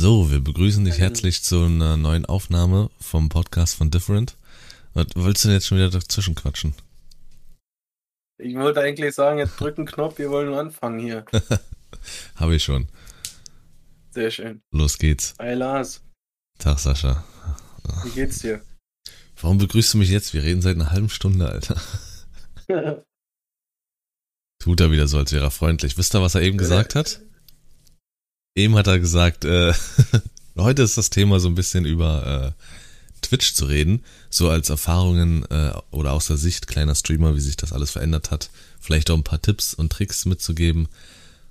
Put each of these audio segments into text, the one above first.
So, wir begrüßen dich herzlich zu einer neuen Aufnahme vom Podcast von Different. Was wolltest du denn jetzt schon wieder dazwischen quatschen? Ich wollte eigentlich sagen, jetzt drücken Knopf, wir wollen anfangen hier. Habe ich schon. Sehr schön. Los geht's. Hi Lars, Tag, Sascha. wie geht's dir? Warum begrüßt du mich jetzt? Wir reden seit einer halben Stunde, Alter. Tut er wieder so, als wäre er freundlich. Wisst ihr, was er eben gesagt hat? Eben hat er gesagt, äh, heute ist das Thema so ein bisschen über äh, Twitch zu reden, so als Erfahrungen äh, oder aus der Sicht kleiner Streamer, wie sich das alles verändert hat. Vielleicht auch ein paar Tipps und Tricks mitzugeben.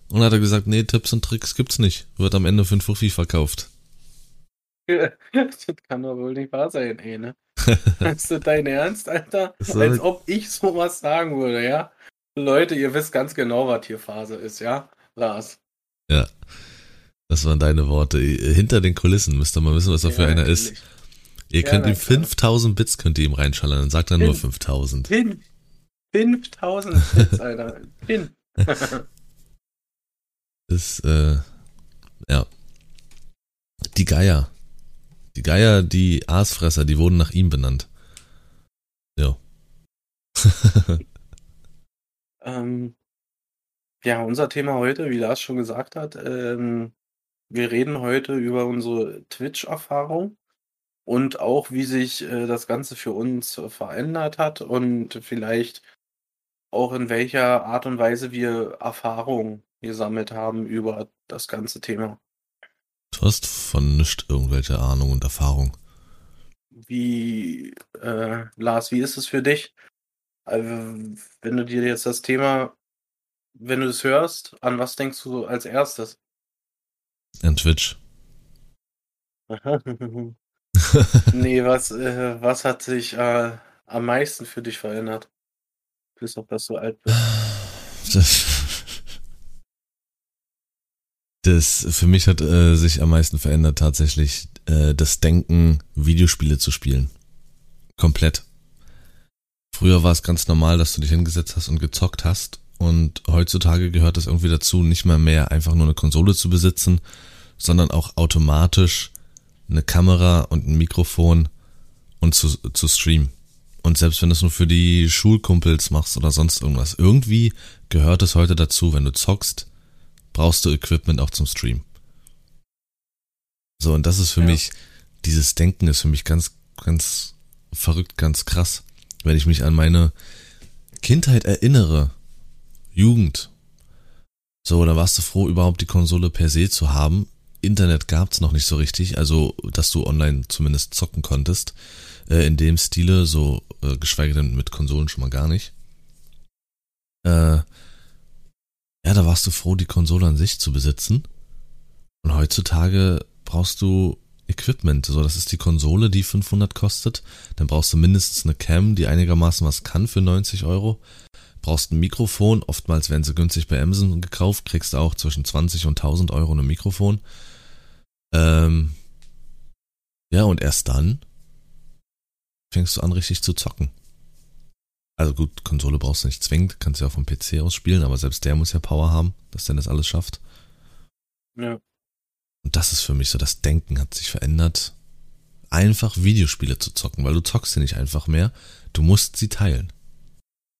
Und hat er gesagt, nee, Tipps und Tricks gibt's nicht. Wird am Ende für ein Fuffi verkauft. das kann doch wohl nicht wahr sein, ey, ne? Ist das dein Ernst, Alter? Als ob ich sowas sagen würde, ja? Leute, ihr wisst ganz genau, was hier Phase ist, ja? Lars. Ja. Das waren deine Worte. Hinter den Kulissen müsst ihr mal wissen, was er für Ja, einer ist. Ihr Ja, könnt ihm klar. 5000 Bits könnt ihr ihm reinschallern, dann sagt er nur Hin. 5000. Pin. 5000 Hits, Alter. Pin. ist, äh, ja. Die Geier. Die Geier, die Aasfresser, die wurden nach ihm benannt. Ja. Ähm, ja, unser Thema heute, wie Lars schon gesagt hat, ähm, wir reden heute über unsere Twitch-Erfahrung und auch, wie sich äh, das Ganze für uns äh, verändert hat und vielleicht auch in welcher Art und Weise wir Erfahrung gesammelt haben über das ganze Thema. Du hast von nichts irgendwelche Ahnung und Erfahrung. Wie, äh, Lars, wie ist es für dich? Also, wenn du dir jetzt das Thema, wenn du es hörst, an was denkst du als erstes? An Twitch. nee, was, äh, was hat sich äh, am meisten für dich verändert? Bis auf dass du alt bist. Das, das für mich hat äh, sich am meisten verändert tatsächlich äh, das Denken, Videospiele zu spielen. Komplett. Früher war es ganz normal, dass du dich hingesetzt hast und gezockt hast. Und heutzutage gehört es irgendwie dazu, nicht mal mehr einfach nur eine Konsole zu besitzen, sondern auch automatisch eine Kamera und ein Mikrofon und zu, zu streamen. Und selbst wenn du es nur für die Schulkumpels machst oder sonst irgendwas, irgendwie gehört es heute dazu, wenn du zockst, brauchst du Equipment auch zum Stream. So, und das ist für Ja. mich, dieses Denken ist für mich ganz, ganz verrückt, ganz krass. Wenn ich mich an meine Kindheit erinnere, Jugend, so, da warst du froh, überhaupt die Konsole per se zu haben. Internet gab's noch nicht so richtig, also dass du online zumindest zocken konntest. Äh, in dem Stile, so äh, geschweige denn mit Konsolen schon mal gar nicht. Äh, ja, da warst du froh, die Konsole an sich zu besitzen. Und heutzutage brauchst du Equipment. So, das ist die Konsole, die 500 kostet. Dann brauchst du mindestens eine Cam, die einigermaßen was kann für 90 Euro. Brauchst ein Mikrofon. Oftmals werden sie günstig bei Amazon gekauft. Kriegst du auch zwischen 20 und 1000 Euro ein Mikrofon. Ähm, ja, und erst dann fängst du an, richtig zu zocken. Also gut, Konsole brauchst du nicht zwingend, kannst ja auch vom PC aus spielen, aber selbst der muss ja Power haben, dass der das alles schafft. Ja. Und das ist für mich so, das Denken hat sich verändert. Einfach Videospiele zu zocken, weil du zockst sie nicht einfach mehr, du musst sie teilen.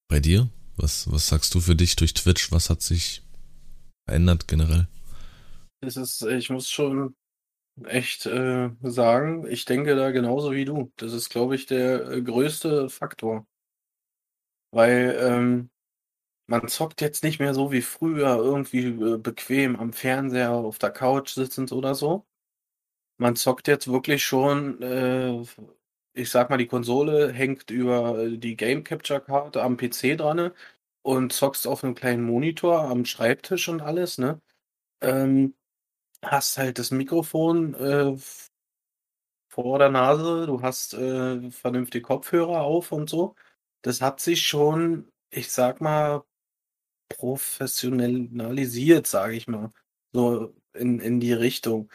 Bei dir? Was, was sagst du für dich durch Twitch? Was hat sich verändert generell? Es ist, ich muss schon echt äh, sagen, ich denke da genauso wie du. Das ist, glaube ich, der äh, größte Faktor. Weil ähm, man zockt jetzt nicht mehr so wie früher irgendwie äh, bequem am Fernseher auf der Couch sitzend oder so. Man zockt jetzt wirklich schon, äh, ich sag mal, die Konsole hängt über äh, die Game Capture Karte am PC dran und zockst auf einem kleinen Monitor am Schreibtisch und alles, ne? Ähm, hast halt das Mikrofon äh, vor der Nase, du hast äh, vernünftige Kopfhörer auf und so. Das hat sich schon, ich sag mal, professionalisiert, sage ich mal, so in, in die Richtung.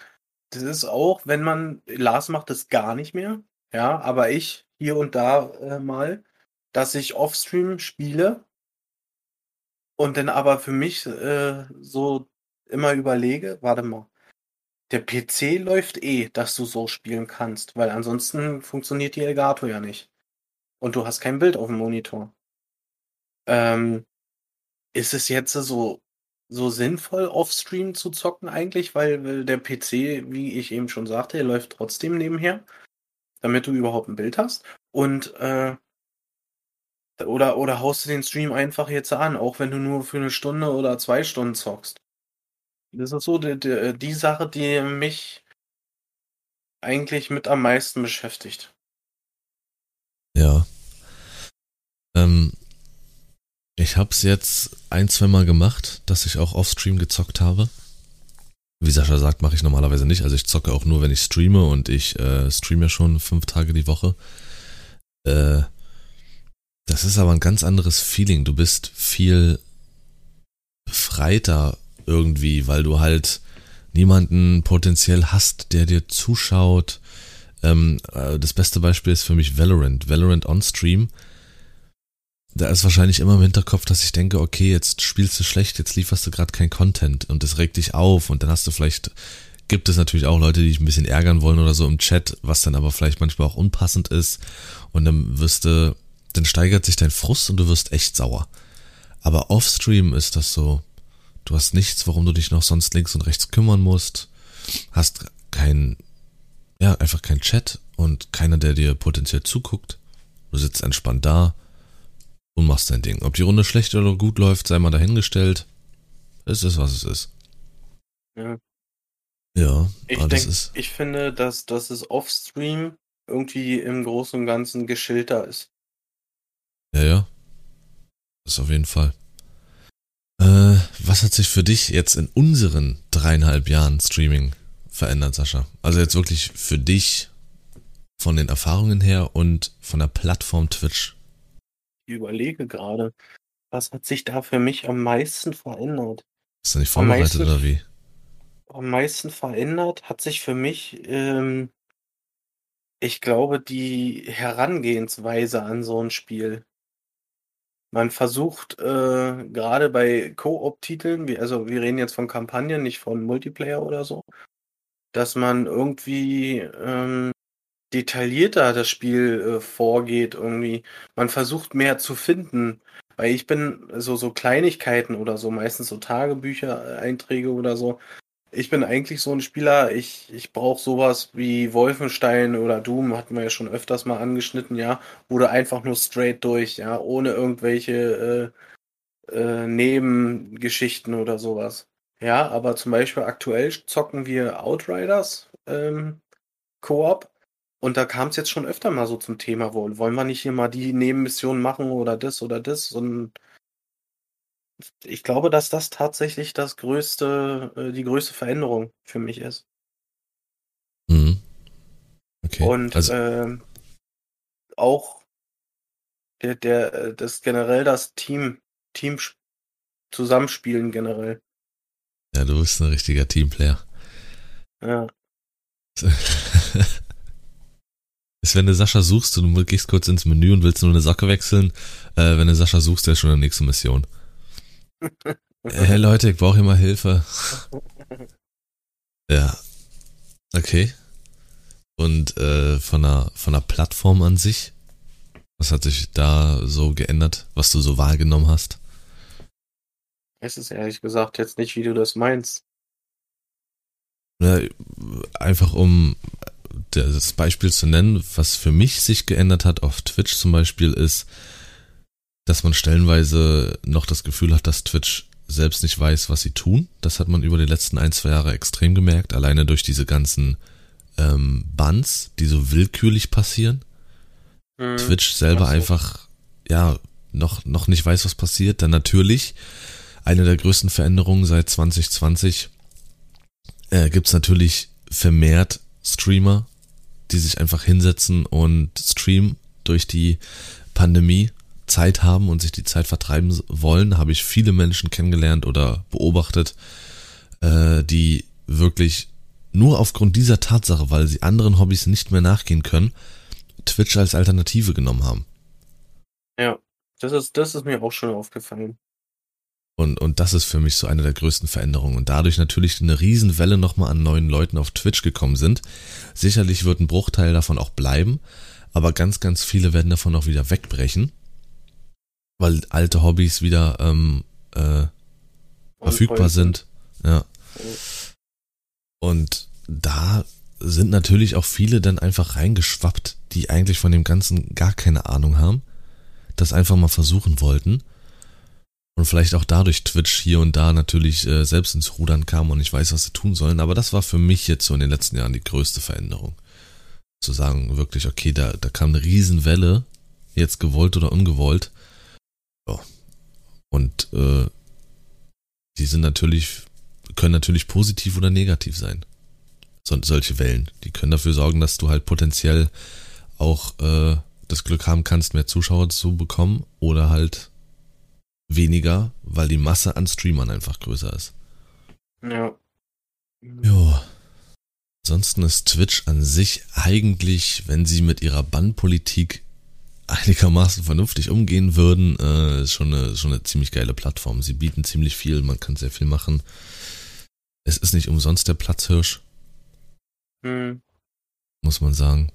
Das ist auch, wenn man, Lars macht das gar nicht mehr, ja, aber ich hier und da äh, mal, dass ich Offstream spiele und dann aber für mich äh, so immer überlege, warte mal, der PC läuft eh, dass du so spielen kannst, weil ansonsten funktioniert die Elgato ja nicht. Und du hast kein Bild auf dem Monitor. Ähm, ist es jetzt so, so sinnvoll, off-stream zu zocken eigentlich, weil, weil der PC, wie ich eben schon sagte, läuft trotzdem nebenher, damit du überhaupt ein Bild hast. Und äh, oder, oder haust du den Stream einfach jetzt an, auch wenn du nur für eine Stunde oder zwei Stunden zockst. Das ist so die, die, die Sache, die mich eigentlich mit am meisten beschäftigt. Ja. Ähm, ich hab's jetzt ein, zwei Mal gemacht, dass ich auch off-Stream gezockt habe. Wie Sascha sagt, mache ich normalerweise nicht. Also ich zocke auch nur, wenn ich streame und ich äh, streame ja schon fünf Tage die Woche. Äh, das ist aber ein ganz anderes Feeling. Du bist viel befreiter irgendwie, weil du halt niemanden potenziell hast, der dir zuschaut. Ähm, äh, das beste Beispiel ist für mich Valorant. Valorant on Stream. Da ist wahrscheinlich immer im Hinterkopf, dass ich denke, okay, jetzt spielst du schlecht, jetzt lieferst du gerade kein Content und das regt dich auf und dann hast du vielleicht, gibt es natürlich auch Leute, die dich ein bisschen ärgern wollen oder so im Chat, was dann aber vielleicht manchmal auch unpassend ist und dann wirst du dann steigert sich dein Frust und du wirst echt sauer. Aber offstream ist das so, du hast nichts, warum du dich noch sonst links und rechts kümmern musst, hast kein, ja, einfach kein Chat und keiner, der dir potenziell zuguckt. Du sitzt entspannt da und machst dein Ding. Ob die Runde schlecht oder gut läuft, sei mal dahingestellt. Es ist, was es ist. Ja. Ja, ich denk, das ist, ich finde, dass, dass es offstream irgendwie im Großen und Ganzen geschilter ist. ja, ja. Das ist auf jeden Fall. Äh, was hat sich für dich jetzt in unseren dreieinhalb Jahren Streaming verändert, Sascha? Also jetzt wirklich für dich von den Erfahrungen her und von der Plattform Twitch. Ich überlege gerade, was hat sich da für mich am meisten verändert? Ist da nicht vorbereitet meisten- oder wie? Am meisten verändert hat sich für mich, ähm, ich glaube, die Herangehensweise an so ein Spiel. Man versucht äh, gerade bei Koop-Titeln, also wir reden jetzt von Kampagnen, nicht von Multiplayer oder so, dass man irgendwie ähm, detaillierter das Spiel äh, vorgeht irgendwie. Man versucht mehr zu finden, weil ich bin so so Kleinigkeiten oder so, meistens so Tagebücher, äh, Einträge oder so. Ich bin eigentlich so ein Spieler, ich, ich brauche sowas wie Wolfenstein oder Doom, hatten wir ja schon öfters mal angeschnitten, ja, oder einfach nur straight durch, ja, ohne irgendwelche äh, äh, Nebengeschichten oder sowas. Ja, aber zum Beispiel aktuell zocken wir Outriders ähm, Koop und da kam es jetzt schon öfter mal so zum Thema, wo, wollen wir nicht hier mal die Nebenmission machen oder das oder das und ich glaube, dass das tatsächlich das größte, äh, die größte Veränderung für mich ist. Mhm. Okay. Und also, ähm, auch der, der, äh, das generell das Team, Team Zusammenspielen generell. ja, du bist ein richtiger Teamplayer. Ja. ist, wenn du Sascha suchst und du gehst kurz ins Menü und willst nur eine Socke wechseln, äh, wenn du Sascha suchst, der ist schon in der nächsten Mission. Hey Leute, ich brauche hier mal Hilfe. Ja. Okay. Und äh, von der von der Plattform an sich, was hat sich da so geändert, was du so wahrgenommen hast? Es ist ehrlich gesagt jetzt nicht, wie du das meinst. Ja, einfach um das Beispiel zu nennen, was für mich sich geändert hat auf Twitch zum Beispiel ist, dass man stellenweise noch das Gefühl hat, dass Twitch selbst nicht weiß, was sie tun. Das hat man über die letzten ein, zwei Jahre extrem gemerkt, alleine durch diese ganzen ähm, Bans, die so willkürlich passieren. Hm. Twitch selber so. einfach, ja, noch, noch nicht weiß, was passiert. Dann natürlich eine der größten Veränderungen seit 2020 äh, gibt's natürlich vermehrt Streamer, die sich einfach hinsetzen und streamen durch die Pandemie Zeit haben und sich die Zeit vertreiben wollen, habe ich viele Menschen kennengelernt oder beobachtet, äh, die wirklich nur aufgrund dieser Tatsache, weil sie anderen Hobbys nicht mehr nachgehen können, Twitch als Alternative genommen haben. Ja, das ist, das ist mir auch schon aufgefallen. Und, und das ist für mich so eine der größten Veränderungen. Und dadurch natürlich eine Riesenwelle nochmal an neuen Leuten auf Twitch gekommen sind. Sicherlich wird ein Bruchteil davon auch bleiben, aber ganz, ganz viele werden davon auch wieder wegbrechen, weil alte Hobbys wieder ähm, äh, verfügbar sind. Ja. Und da sind natürlich auch viele dann einfach reingeschwappt, die eigentlich von dem Ganzen gar keine Ahnung haben, das einfach mal versuchen wollten und vielleicht auch dadurch Twitch hier und da natürlich äh, selbst ins Rudern kam und ich weiß, was sie tun sollen. Aber das war für mich jetzt so in den letzten Jahren die größte Veränderung. Zu sagen, wirklich, okay, da, da kam eine Riesenwelle, jetzt gewollt oder ungewollt. Ja. Und äh, die sind natürlich, können natürlich positiv oder negativ sein. So, solche Wellen. Die können dafür sorgen, dass du halt potenziell auch äh, das Glück haben kannst, mehr Zuschauer zu bekommen oder halt weniger, weil die Masse an Streamern einfach größer ist. Ja. Jo. Ansonsten ist Twitch an sich eigentlich, wenn sie mit ihrer Bannpolitik einigermaßen vernünftig umgehen würden, äh, ist schon eine, schon eine ziemlich geile Plattform. Sie bieten ziemlich viel, man kann sehr viel machen. Es ist nicht umsonst der Platzhirsch. Hm. Muss man sagen.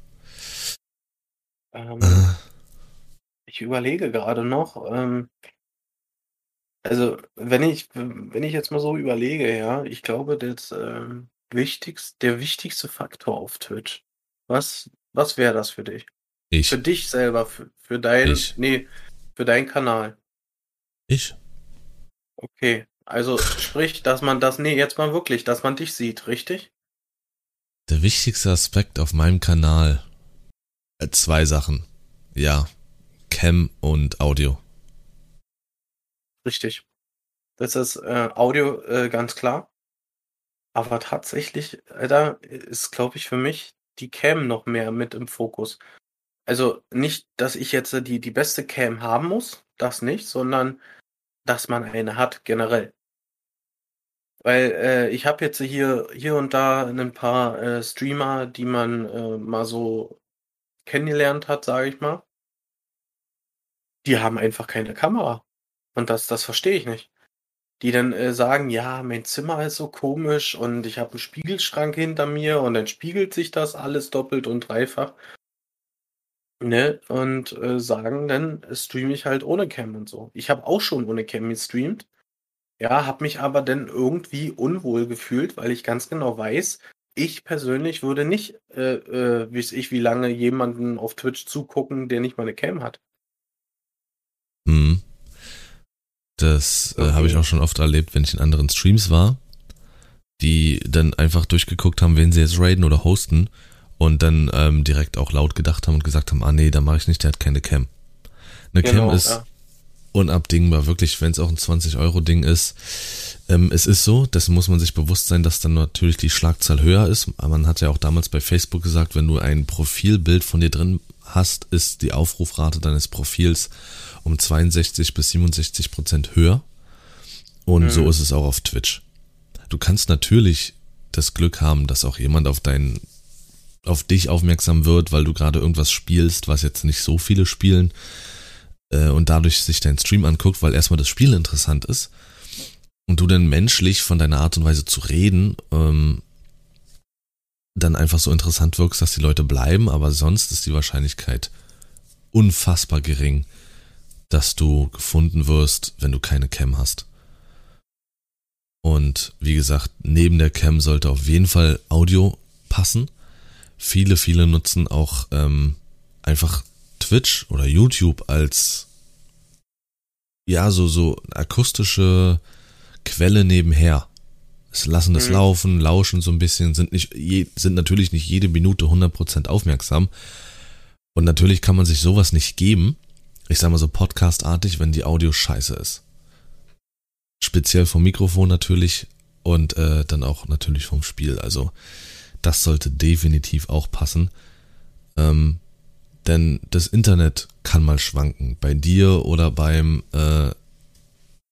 Ähm, ich überlege gerade noch, ähm, also wenn ich, wenn ich jetzt mal so überlege, ja, ich glaube, das ähm, wichtigste, der wichtigste Faktor auf Twitch. Was, was wäre das für dich? Ich. Für dich selber, für, für dein, Ich. nee, für deinen Kanal. Ich? Okay. Also sprich, dass man das, nee, jetzt mal wirklich, dass man dich sieht, richtig? Der wichtigste Aspekt auf meinem Kanal. Äh, zwei Sachen. Ja. Cam und Audio. Richtig. Das ist äh, Audio äh, ganz klar. Aber tatsächlich, Alter, ist, glaube ich, für mich die Cam noch mehr mit im Fokus. Also nicht, dass ich jetzt äh, die, die beste Cam haben muss, das nicht, sondern dass man eine hat, generell. Weil äh, ich habe jetzt hier, hier und da ein paar äh, Streamer, die man äh, mal so kennengelernt hat, sage ich mal. Die haben einfach keine Kamera. Und das, das verstehe ich nicht. Die dann äh, sagen, ja, mein Zimmer ist so komisch und ich habe einen Spiegelschrank hinter mir und dann spiegelt sich das alles doppelt und dreifach. Ne? Und äh, sagen, dann streame ich halt ohne Cam und so. Ich habe auch schon ohne Cam gestreamt. Ja, habe mich aber dann irgendwie unwohl gefühlt, weil ich ganz genau weiß, ich persönlich würde nicht, äh, äh, weiß ich, wie lange jemanden auf Twitch zugucken, der nicht mal eine Cam hat. Hm. Das äh, Okay. habe ich auch schon oft erlebt, wenn ich in anderen Streams war, die dann einfach durchgeguckt haben, wen sie jetzt raiden oder hosten und dann ähm, direkt auch laut gedacht haben und gesagt haben, ah nee, da mache ich nicht, der hat keine Cam. Eine Genau, Cam ist ja. unabdingbar, wirklich, wenn es auch ein 20-Euro-Ding ist. Ähm, es ist so, dessen muss man sich bewusst sein, dass dann natürlich die Schlagzahl höher ist. Man hat ja auch damals bei Facebook gesagt, wenn du ein Profilbild von dir drin hast, ist die Aufrufrate deines Profils um 62 bis 67 Prozent höher. Und Mhm. so ist es auch auf Twitch. Du kannst natürlich das Glück haben, dass auch jemand auf deinen auf dich aufmerksam wird, weil du gerade irgendwas spielst, was jetzt nicht so viele spielen äh, und dadurch sich dein Stream anguckt, weil erstmal das Spiel interessant ist und du dann menschlich von deiner Art und Weise zu reden ähm, dann einfach so interessant wirkst, dass die Leute bleiben, aber sonst ist die Wahrscheinlichkeit unfassbar gering, dass du gefunden wirst, wenn du keine Cam hast. Und wie gesagt, neben der Cam sollte auf jeden Fall Audio passen. Viele, viele nutzen auch ähm, einfach Twitch oder YouTube als ja so so akustische Quelle nebenher. Es lassen das Mhm. laufen, lauschen so ein bisschen, sind nicht je, sind natürlich nicht jede Minute 100% aufmerksam. Und natürlich kann man sich sowas nicht geben. Ich sag mal so podcastartig, wenn die Audio scheiße ist. Speziell vom Mikrofon natürlich und äh, dann auch natürlich vom Spiel. Also das sollte definitiv auch passen. Ähm, denn das Internet kann mal schwanken. Bei dir oder beim äh,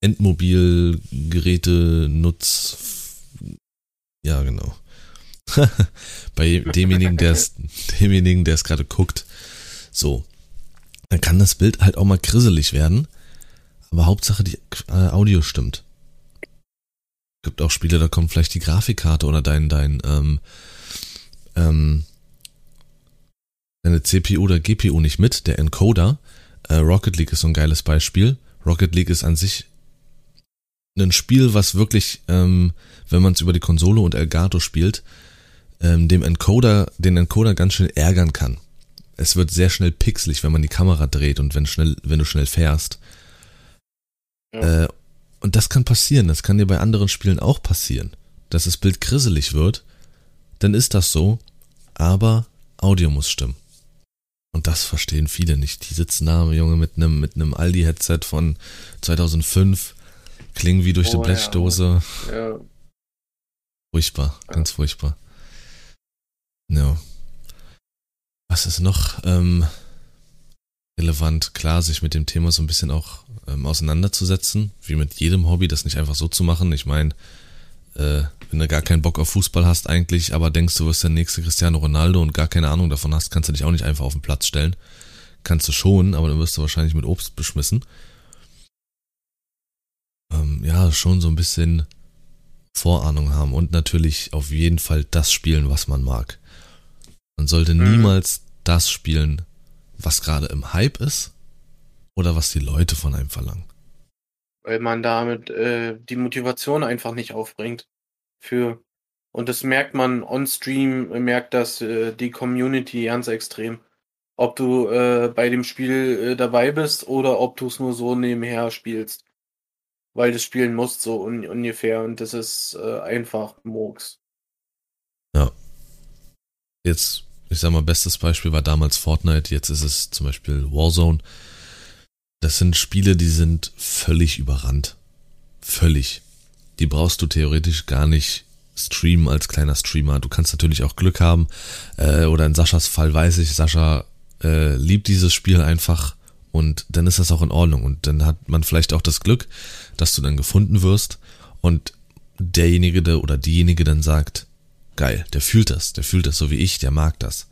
Endmobilgeräte-Nutz. Ja, genau. Bei demjenigen, der es, demjenigen, der es gerade guckt. So. Dann kann das Bild halt auch mal grisselig werden. Aber Hauptsache die äh, Audio stimmt. Gibt auch Spiele, da kommt vielleicht die Grafikkarte oder dein, dein, ähm, ähm, deine CPU oder GPU nicht mit, der Encoder. Äh, Rocket League ist so ein geiles Beispiel. Rocket League ist an sich ein Spiel, was wirklich, ähm, wenn man es über die Konsole und Elgato spielt, ähm, dem Encoder, den Encoder ganz schön ärgern kann. Es wird sehr schnell pixelig, wenn man die Kamera dreht und wenn schnell, wenn du schnell fährst. Ja. Äh, und das kann passieren. Das kann dir bei anderen Spielen auch passieren, dass das Bild grisselig wird. Dann ist das so, aber Audio muss stimmen. Und das verstehen viele nicht. Die sitzen da, Junge, mit einem mit einem Aldi-Headset von 2005, klingen wie durch oh, eine Blechdose. Ja. ja. Furchtbar, ganz furchtbar. Ja. Was ist noch ähm, relevant? Klar, sich mit dem Thema so ein bisschen auch ähm, auseinanderzusetzen, wie mit jedem Hobby, das nicht einfach so zu machen. Ich meine, äh, wenn du gar keinen Bock auf Fußball hast eigentlich, aber denkst, du wirst der nächste Cristiano Ronaldo und gar keine Ahnung davon hast, kannst du dich auch nicht einfach auf den Platz stellen. Kannst du schon, aber dann wirst du wahrscheinlich mit Obst beschmissen. Ähm, ja, schon so ein bisschen Vorahnung haben und natürlich auf jeden Fall das spielen, was man mag. Man sollte mhm. niemals das spielen, was gerade im Hype ist oder was die Leute von einem verlangen. Weil man damit äh, die Motivation einfach nicht aufbringt für. Und das merkt man on Stream, merkt das äh, die Community ganz extrem. Ob du äh, bei dem Spiel äh, dabei bist oder ob du es nur so nebenher spielst. Weil du spielen musst, so un ungefähr. Und das ist äh, einfach Murks. Ja. Jetzt ich sag mal, bestes Beispiel war damals Fortnite, jetzt ist es zum Beispiel Warzone. Das sind Spiele, die sind völlig überrannt. Völlig. Die brauchst du theoretisch gar nicht streamen als kleiner Streamer. Du kannst natürlich auch Glück haben. Äh, oder in Saschas Fall weiß ich, Sascha äh, liebt dieses Spiel einfach und dann ist das auch in Ordnung. Und dann hat man vielleicht auch das Glück, dass du dann gefunden wirst und derjenige oder diejenige dann sagt, geil, der fühlt das, der fühlt das so wie ich, der mag das.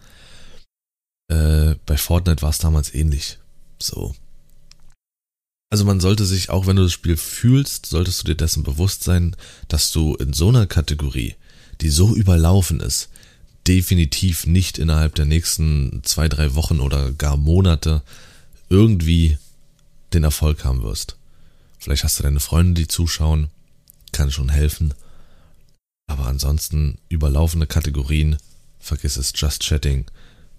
Äh, bei Fortnite war es damals ähnlich. So. Also man sollte sich, auch wenn du das Spiel fühlst, solltest du dir dessen bewusst sein, dass du in so einer Kategorie, die so überlaufen ist, definitiv nicht innerhalb der nächsten zwei, drei Wochen oder gar Monate irgendwie den Erfolg haben wirst. Vielleicht hast du deine Freunde, die zuschauen, kann schon helfen. Aber ansonsten überlaufende Kategorien, vergiss es, Just Chatting,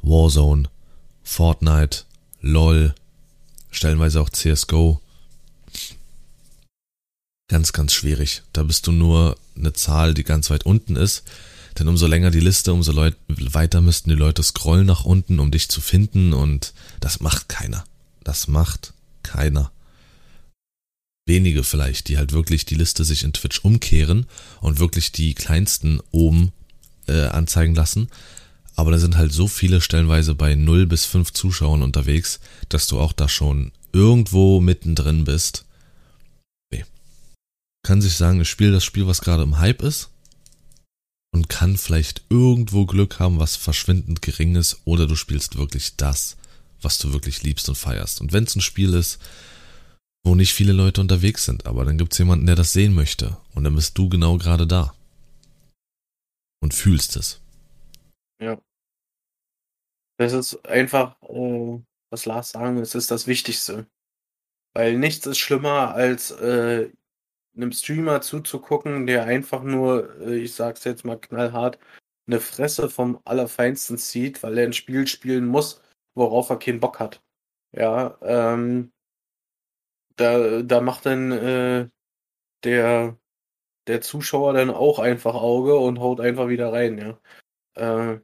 Warzone, Fortnite, LOL, stellenweise auch CSGO. Ganz, ganz schwierig. Da bist du nur eine Zahl, die ganz weit unten ist. Denn umso länger die Liste, umso Leut weiter müssten die Leute scrollen nach unten, um dich zu finden. Und das macht keiner. Das macht keiner wenige vielleicht, die halt wirklich die Liste sich in Twitch umkehren und wirklich die kleinsten oben äh, anzeigen lassen. Aber da sind halt so viele stellenweise bei 0 bis 5 Zuschauern unterwegs, dass du auch da schon irgendwo mittendrin bist. Nee. Kann sich sagen, ich spiele das Spiel, was gerade im Hype ist und kann vielleicht irgendwo Glück haben, was verschwindend gering ist, oder du spielst wirklich das, was du wirklich liebst und feierst. Und wenn es ein Spiel ist, wo nicht viele Leute unterwegs sind, aber dann gibt's jemanden, der das sehen möchte und dann bist du genau gerade da und fühlst es. Ja. Das ist einfach, äh, was Lars sagen will, es ist das Wichtigste. Weil nichts ist schlimmer, als äh, einem Streamer zuzugucken, der einfach nur, äh, ich sag's jetzt mal knallhart, eine Fresse vom Allerfeinsten zieht, weil er ein Spiel spielen muss, worauf er keinen Bock hat. Ja, ähm, da, da macht dann äh, der, der Zuschauer dann auch einfach Auge und haut einfach wieder rein, ja. Äh,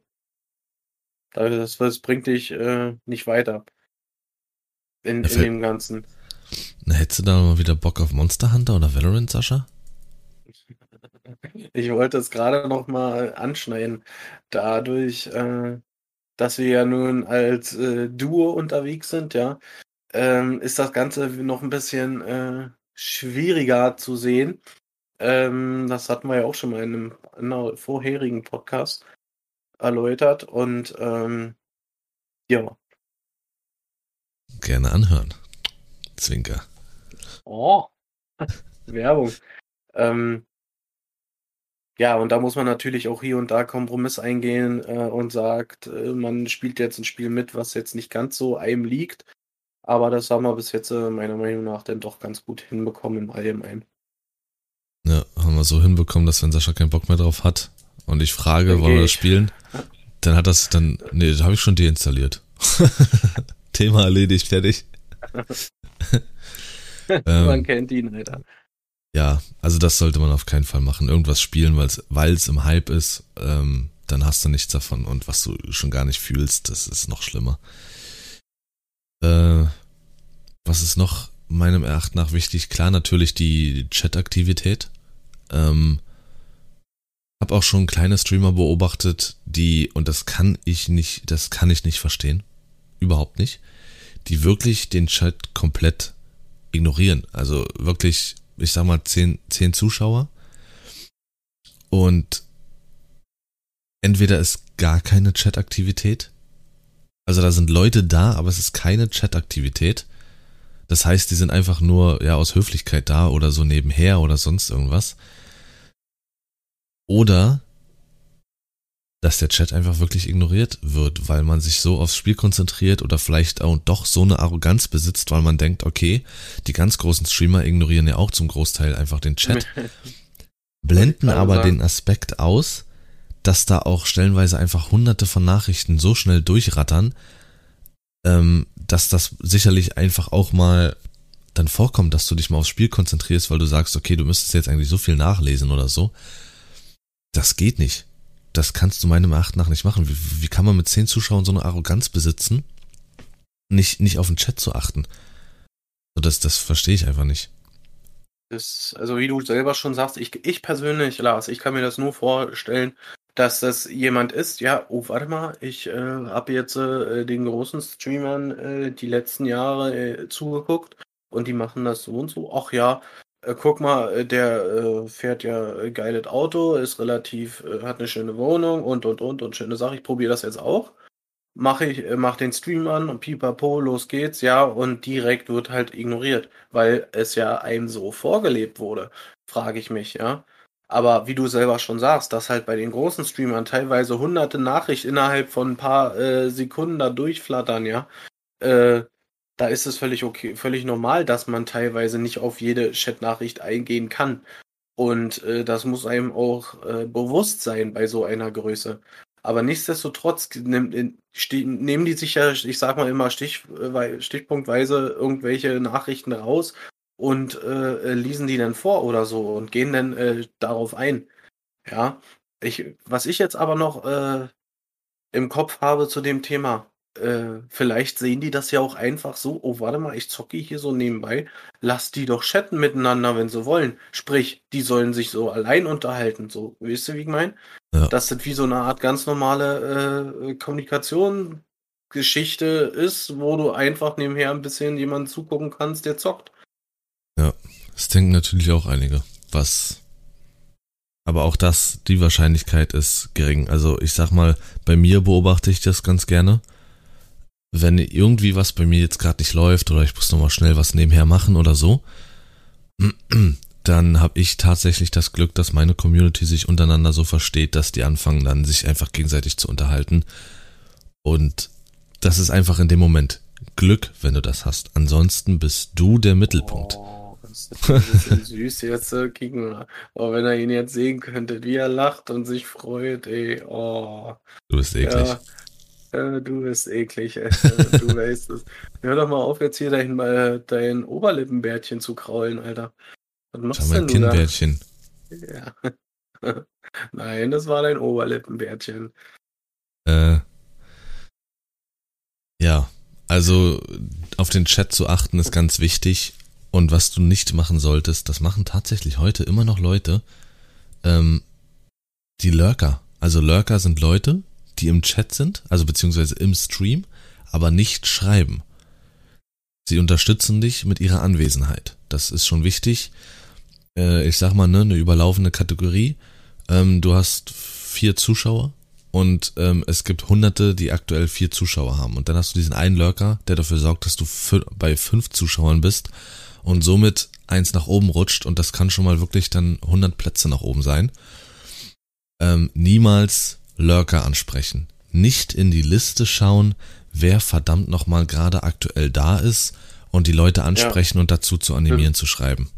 das, das bringt dich äh, nicht weiter. In, in dem Ganzen. Hättest du da mal wieder Bock auf Monster Hunter oder Valorant, Sascha? Ich wollte es gerade noch mal anschneiden. Dadurch, äh, dass wir ja nun als äh, Duo unterwegs sind, ja, ähm, ist das Ganze noch ein bisschen äh, schwieriger zu sehen. Ähm, das hatten wir ja auch schon mal in einem, in einem vorherigen Podcast erläutert und ähm, ja. Gerne anhören. Zwinker. Oh, Werbung. Ähm, ja, und da muss man natürlich auch hier und da Kompromiss eingehen äh, und sagt, äh, man spielt jetzt ein Spiel mit, was jetzt nicht ganz so einem liegt. Aber das haben wir bis jetzt äh, meiner Meinung nach dann doch ganz gut hinbekommen im Allgemeinen. Ja, haben wir so hinbekommen, dass wenn Sascha keinen Bock mehr drauf hat und ich frage, Dann wollen wir das spielen, dann hat das dann, nee, das habe ich schon deinstalliert. Thema erledigt, fertig. man ähm, kennt ihn, Alter. ja, also das sollte man auf keinen Fall machen. Irgendwas spielen, weil es im Hype ist, ähm, dann hast du nichts davon. Und was du schon gar nicht fühlst, das ist noch schlimmer. Äh, was ist noch meinem Erachten nach wichtig? Klar, natürlich die Chat-Aktivität. Ähm, hab auch schon kleine Streamer beobachtet, die, und das kann ich nicht, das kann ich nicht verstehen. Überhaupt nicht. Die wirklich den Chat komplett ignorieren. Also wirklich, ich sag mal, zehn, zehn Zuschauer. Und entweder ist gar keine Chat-Aktivität. Also da sind Leute da, aber es ist keine Chat-Aktivität. Das heißt, die sind einfach nur ja aus Höflichkeit da oder so nebenher oder sonst irgendwas. Oder dass der Chat einfach wirklich ignoriert wird, weil man sich so aufs Spiel konzentriert oder vielleicht auch doch so eine Arroganz besitzt, weil man denkt, okay, die ganz großen Streamer ignorieren ja auch zum Großteil einfach den Chat, blenden aber sagen. den Aspekt aus, dass da auch stellenweise einfach hunderte von Nachrichten so schnell durchrattern, ähm, dass das sicherlich einfach auch mal dann vorkommt, dass du dich mal aufs Spiel konzentrierst, weil du sagst, okay, du müsstest jetzt eigentlich so viel nachlesen oder so. Das geht nicht. Das kannst du meinem Erachten nach nicht machen. Wie, wie kann man mit zehn Zuschauern so eine Arroganz besitzen, nicht, nicht auf den Chat zu achten? So, das, das verstehe ich einfach nicht. Das, also wie du selber schon sagst, ich, ich persönlich, Lars, ich kann mir das nur vorstellen, dass das jemand ist, ja, oh, warte mal, ich äh, habe jetzt äh, den großen Streamern äh, die letzten Jahre äh, zugeguckt und die machen das so und so. Ach ja, äh, guck mal, äh, der äh, fährt ja geiles Auto, ist relativ, hat eine schöne Wohnung und und und und schöne Sache. Ich probiere das jetzt auch. Mache ich, mach den Stream an und pipapo, los geht's, ja, und direkt wird halt ignoriert, weil es ja einem so vorgelebt wurde, frage ich mich, ja. Aber wie du selber schon sagst, dass halt bei den großen Streamern teilweise hunderte Nachrichten innerhalb von ein paar äh, Sekunden da durchflattern, ja. Äh, da ist es völlig okay, völlig normal, dass man teilweise nicht auf jede Chat-Nachricht eingehen kann. Und äh, das muss einem auch äh, bewusst sein bei so einer Größe. Aber nichtsdestotrotz nehm, ste- nehmen die sich ja, ich sag mal immer Stich, äh, stichpunktweise irgendwelche Nachrichten raus und äh, lesen die dann vor oder so und gehen dann äh, darauf ein. Ja, ich, was ich jetzt aber noch äh, im Kopf habe zu dem Thema, äh, vielleicht sehen die das ja auch einfach so, oh, warte mal, ich zocke hier so nebenbei, lass die doch chatten miteinander, wenn sie wollen. Sprich, die sollen sich so allein unterhalten, so, weißt du, wie ich meine? Ja. Dass das wie so eine Art ganz normale äh, Kommunikationsgeschichte ist, wo du einfach nebenher ein bisschen jemanden zugucken kannst, der zockt. Das denken natürlich auch einige. Was. Aber auch das, die Wahrscheinlichkeit ist gering. Also ich sag mal, bei mir beobachte ich das ganz gerne. Wenn irgendwie was bei mir jetzt gerade nicht läuft oder ich muss nochmal schnell was nebenher machen oder so, dann habe ich tatsächlich das Glück, dass meine Community sich untereinander so versteht, dass die anfangen dann sich einfach gegenseitig zu unterhalten. Und das ist einfach in dem Moment Glück, wenn du das hast. Ansonsten bist du der Mittelpunkt. Oh, das ist ein bisschen süß jetzt äh, gegen. Aber wenn er ihn jetzt sehen könnte, wie er lacht und sich freut, ey, oh. Du bist eklig. Ja, äh, du bist eklig, ey. Äh, du weißt es. Hör doch mal auf, jetzt hier dein, äh, dein Oberlippenbärtchen zu kraulen, Alter. Was Schau machst mein denn? Kinnbärtchen. Ja. Nein, das war dein Oberlippenbärtchen. Äh, ja, also auf den Chat zu achten ist ganz wichtig. Und was du nicht machen solltest, das machen tatsächlich heute immer noch Leute, ähm, die Lurker. Also Lurker sind Leute, die im Chat sind, also beziehungsweise im Stream, aber nicht schreiben. Sie unterstützen dich mit ihrer Anwesenheit. Das ist schon wichtig. Äh, ich sag mal, ne, eine überlaufende Kategorie. Ähm, du hast vier Zuschauer und ähm, es gibt Hunderte, die aktuell vier Zuschauer haben. Und dann hast du diesen einen Lurker, der dafür sorgt, dass du bei fünf Zuschauern bist und somit eins nach oben rutscht und das kann schon mal wirklich dann 100 Plätze nach oben sein. Ähm, niemals Lurker ansprechen. Nicht in die Liste schauen, wer verdammt nochmal gerade aktuell da ist und die Leute ansprechen ja. und dazu zu animieren, ja. zu schreiben.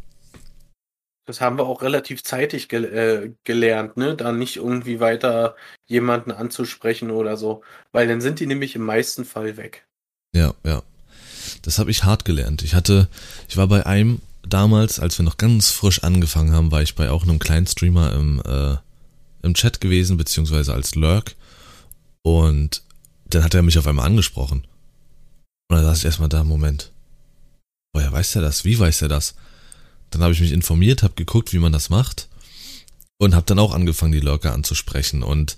Das haben wir auch relativ zeitig ge äh, gelernt, ne? Da nicht irgendwie weiter jemanden anzusprechen oder so. Weil dann sind die nämlich im meisten Fall weg. Ja, ja. Das habe ich hart gelernt. Ich hatte, ich war bei einem damals, als wir noch ganz frisch angefangen haben, war ich bei auch einem kleinen Streamer im, äh, im Chat gewesen, beziehungsweise als Lurk. Und dann hat er mich auf einmal angesprochen. Und dann saß ich erstmal da, Moment. Woher weiß er das? Wie weiß er das? Dann habe ich mich informiert, habe geguckt, wie man das macht und habe dann auch angefangen, die Lurker anzusprechen. Und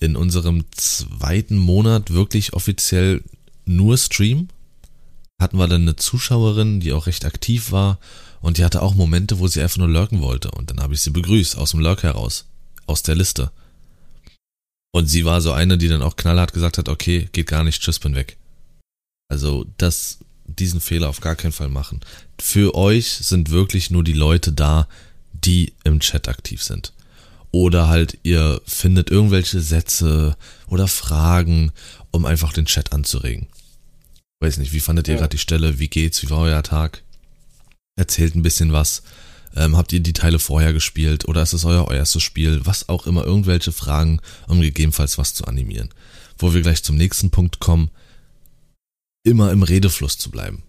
in unserem zweiten Monat wirklich offiziell nur Stream hatten wir dann eine Zuschauerin, die auch recht aktiv war und die hatte auch Momente, wo sie einfach nur lurken wollte. Und dann habe ich sie begrüßt, aus dem Lurk heraus, aus der Liste. Und sie war so eine, die dann auch knallhart gesagt hat, okay, geht gar nicht, tschüss, bin weg. Also das diesen Fehler auf gar keinen Fall machen. Für euch sind wirklich nur die Leute da, die im Chat aktiv sind. Oder halt ihr findet irgendwelche Sätze oder Fragen, um einfach den Chat anzuregen. Weiß nicht, wie fandet ihr ja. gerade die Stelle? Wie geht's? Wie war euer Tag? Erzählt ein bisschen was. Ähm, habt ihr die Teile vorher gespielt oder ist es euer erstes Spiel? Was auch immer, irgendwelche Fragen, um gegebenenfalls was zu animieren. Wo wir gleich zum nächsten Punkt kommen immer im Redefluss zu bleiben.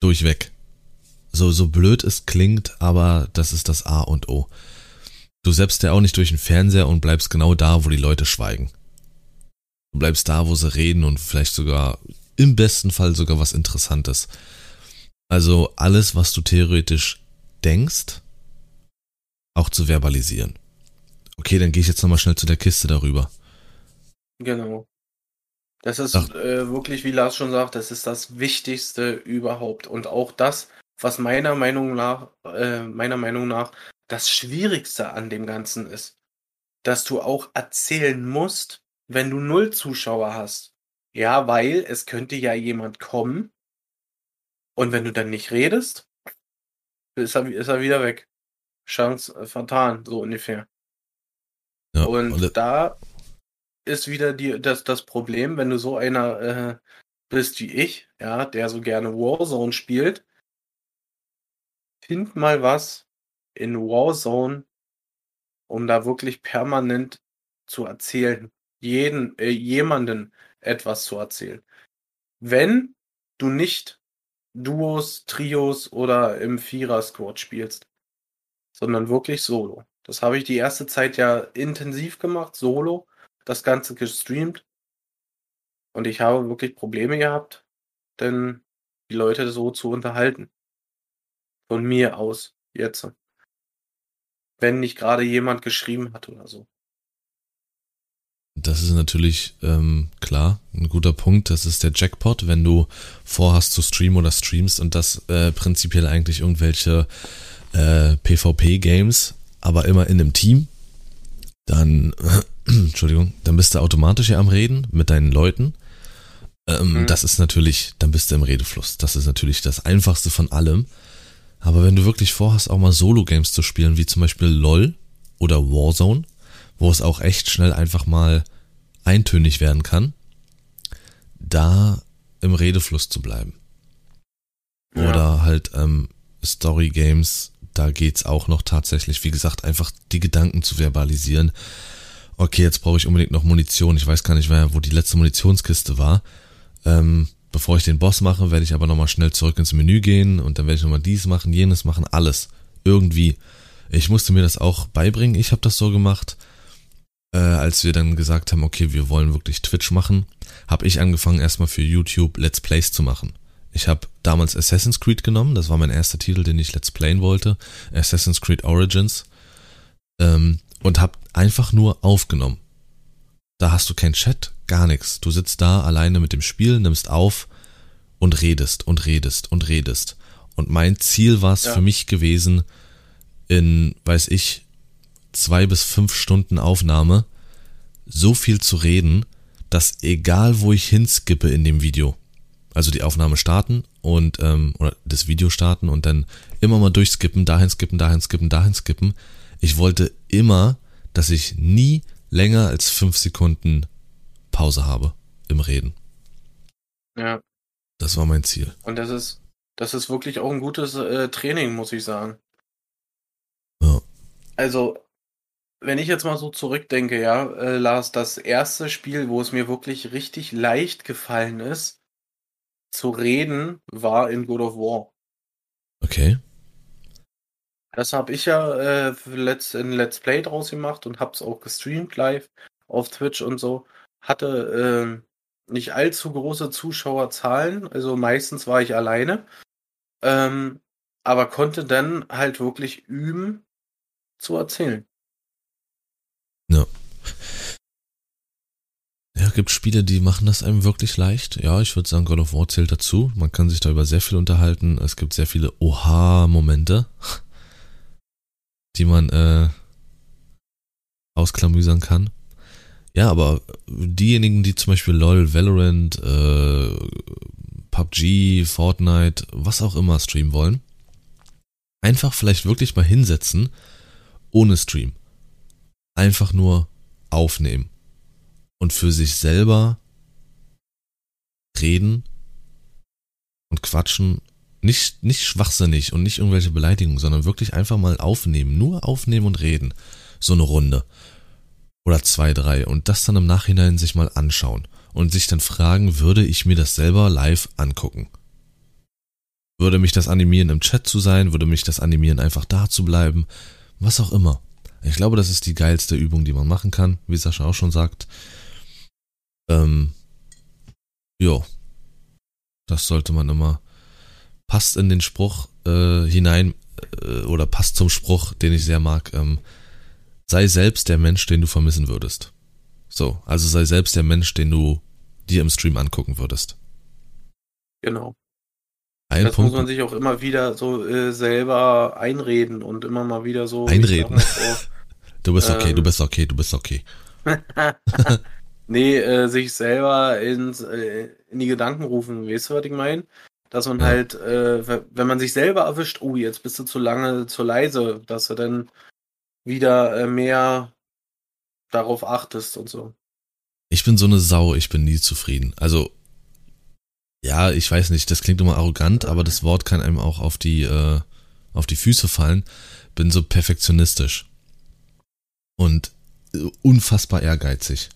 Durchweg. So, so blöd es klingt, aber das ist das A und O. Du selbst ja auch nicht durch den Fernseher und bleibst genau da, wo die Leute schweigen. Du bleibst da, wo sie reden und vielleicht sogar, im besten Fall sogar was Interessantes. Also alles, was du theoretisch denkst, auch zu verbalisieren. Okay, dann gehe ich jetzt nochmal schnell zu der Kiste darüber. Genau. Das ist äh, wirklich, wie Lars schon sagt, das ist das Wichtigste überhaupt. Und auch das, was meiner Meinung nach, äh, meiner Meinung nach das Schwierigste an dem Ganzen ist, dass du auch erzählen musst, wenn du null Zuschauer hast. Ja, weil es könnte ja jemand kommen und wenn du dann nicht redest, ist er, ist er wieder weg. Chance äh, vertan, so ungefähr. Ja, und, und da ist wieder die, das, das Problem, wenn du so einer äh, bist wie ich, ja, der so gerne Warzone spielt. Find mal was in Warzone, um da wirklich permanent zu erzählen. Jeden, äh, jemanden etwas zu erzählen. Wenn du nicht Duos, Trios oder im Vierer-Squad spielst, sondern wirklich solo. Das habe ich die erste Zeit ja intensiv gemacht, solo das Ganze gestreamt und ich habe wirklich Probleme gehabt, denn die Leute so zu unterhalten. Von mir aus, jetzt. Wenn nicht gerade jemand geschrieben hat oder so. Das ist natürlich ähm, klar, ein guter Punkt. Das ist der Jackpot, wenn du vorhast zu streamen oder streamst und das äh, prinzipiell eigentlich irgendwelche äh, PvP-Games, aber immer in einem Team, dann Entschuldigung, dann bist du automatisch ja am Reden mit deinen Leuten. Ähm, mhm. Das ist natürlich, dann bist du im Redefluss. Das ist natürlich das Einfachste von allem. Aber wenn du wirklich vorhast, auch mal Solo-Games zu spielen, wie zum Beispiel LOL oder Warzone, wo es auch echt schnell einfach mal eintönig werden kann, da im Redefluss zu bleiben. Ja. Oder halt ähm, Story-Games, da geht's auch noch tatsächlich, wie gesagt, einfach die Gedanken zu verbalisieren okay, jetzt brauche ich unbedingt noch Munition. Ich weiß gar nicht mehr, wo die letzte Munitionskiste war. Ähm, bevor ich den Boss mache, werde ich aber nochmal schnell zurück ins Menü gehen und dann werde ich nochmal dies machen, jenes machen, alles. Irgendwie. Ich musste mir das auch beibringen. Ich habe das so gemacht, äh, als wir dann gesagt haben, okay, wir wollen wirklich Twitch machen, habe ich angefangen erstmal für YouTube Let's Plays zu machen. Ich habe damals Assassin's Creed genommen, das war mein erster Titel, den ich Let's Playen wollte. Assassin's Creed Origins. Ähm, und hab einfach nur aufgenommen. Da hast du kein Chat, gar nichts. Du sitzt da alleine mit dem Spiel, nimmst auf und redest und redest und redest. Und mein Ziel war es ja. für mich gewesen, in, weiß ich, zwei bis fünf Stunden Aufnahme so viel zu reden, dass egal wo ich hinskippe in dem Video, Also die Aufnahme starten und ähm, oder das Video starten und dann immer mal durchskippen, dahin skippen, dahin skippen, dahin skippen. Ich wollte immer, dass ich nie länger als fünf Sekunden Pause habe im Reden. Ja. Das war mein Ziel. Und das ist, das ist wirklich auch ein gutes äh, Training, muss ich sagen. Ja. Also, wenn ich jetzt mal so zurückdenke, ja, äh, Lars, das erste Spiel, wo es mir wirklich richtig leicht gefallen ist, zu reden, war in God of War. Okay. Das habe ich ja äh, let's, in Let's Play draus gemacht und hab's auch gestreamt live auf Twitch und so. Hatte äh, nicht allzu große Zuschauerzahlen, also meistens war ich alleine. Ähm, aber konnte dann halt wirklich üben zu erzählen. Ja. Ja, gibt Spiele, die machen das einem wirklich leicht. Ja, ich würde sagen, God of War zählt dazu. Man kann sich da über sehr viel unterhalten. Es gibt sehr viele Oha-Momente, die man äh, ausklamüsern kann. Ja, aber diejenigen, die zum Beispiel LOL, Valorant, äh, PUBG, Fortnite, was auch immer streamen wollen, einfach vielleicht wirklich mal hinsetzen, ohne Stream. Einfach nur aufnehmen und für sich selber reden und quatschen. Nicht, nicht schwachsinnig und nicht irgendwelche Beleidigungen, sondern wirklich einfach mal aufnehmen. Nur aufnehmen und reden. So eine Runde. Oder zwei, drei. Und das dann im Nachhinein sich mal anschauen. Und sich dann fragen, würde ich mir das selber live angucken? Würde mich das animieren, im Chat zu sein? Würde mich das animieren, einfach da zu bleiben? Was auch immer. Ich glaube, das ist die geilste Übung, die man machen kann, wie Sascha auch schon sagt. Ähm, jo. Das sollte man immer. Passt in den Spruch äh, hinein äh, oder passt zum Spruch, den ich sehr mag. Ähm, sei selbst der Mensch, den du vermissen würdest. So, also sei selbst der Mensch, den du dir im Stream angucken würdest. Genau. Ein das Punkt. muss man sich auch immer wieder so äh, selber einreden und immer mal wieder so. Einreden. ich sag Du bist okay, Ähm. du bist okay, du bist okay. nee, äh, sich selber ins, äh, in die Gedanken rufen, weißt du, was ich meine? Dass man Ja. halt, äh, wenn man sich selber erwischt, oh, jetzt bist du zu lange, zu leise, dass du dann wieder äh, mehr darauf achtest und so. Ich bin so eine Sau, ich bin nie zufrieden. Also, ja, ich weiß nicht, das klingt immer arrogant, aber das Wort kann einem auch auf die, äh, auf die Füße fallen. Bin so perfektionistisch. Und äh, unfassbar ehrgeizig.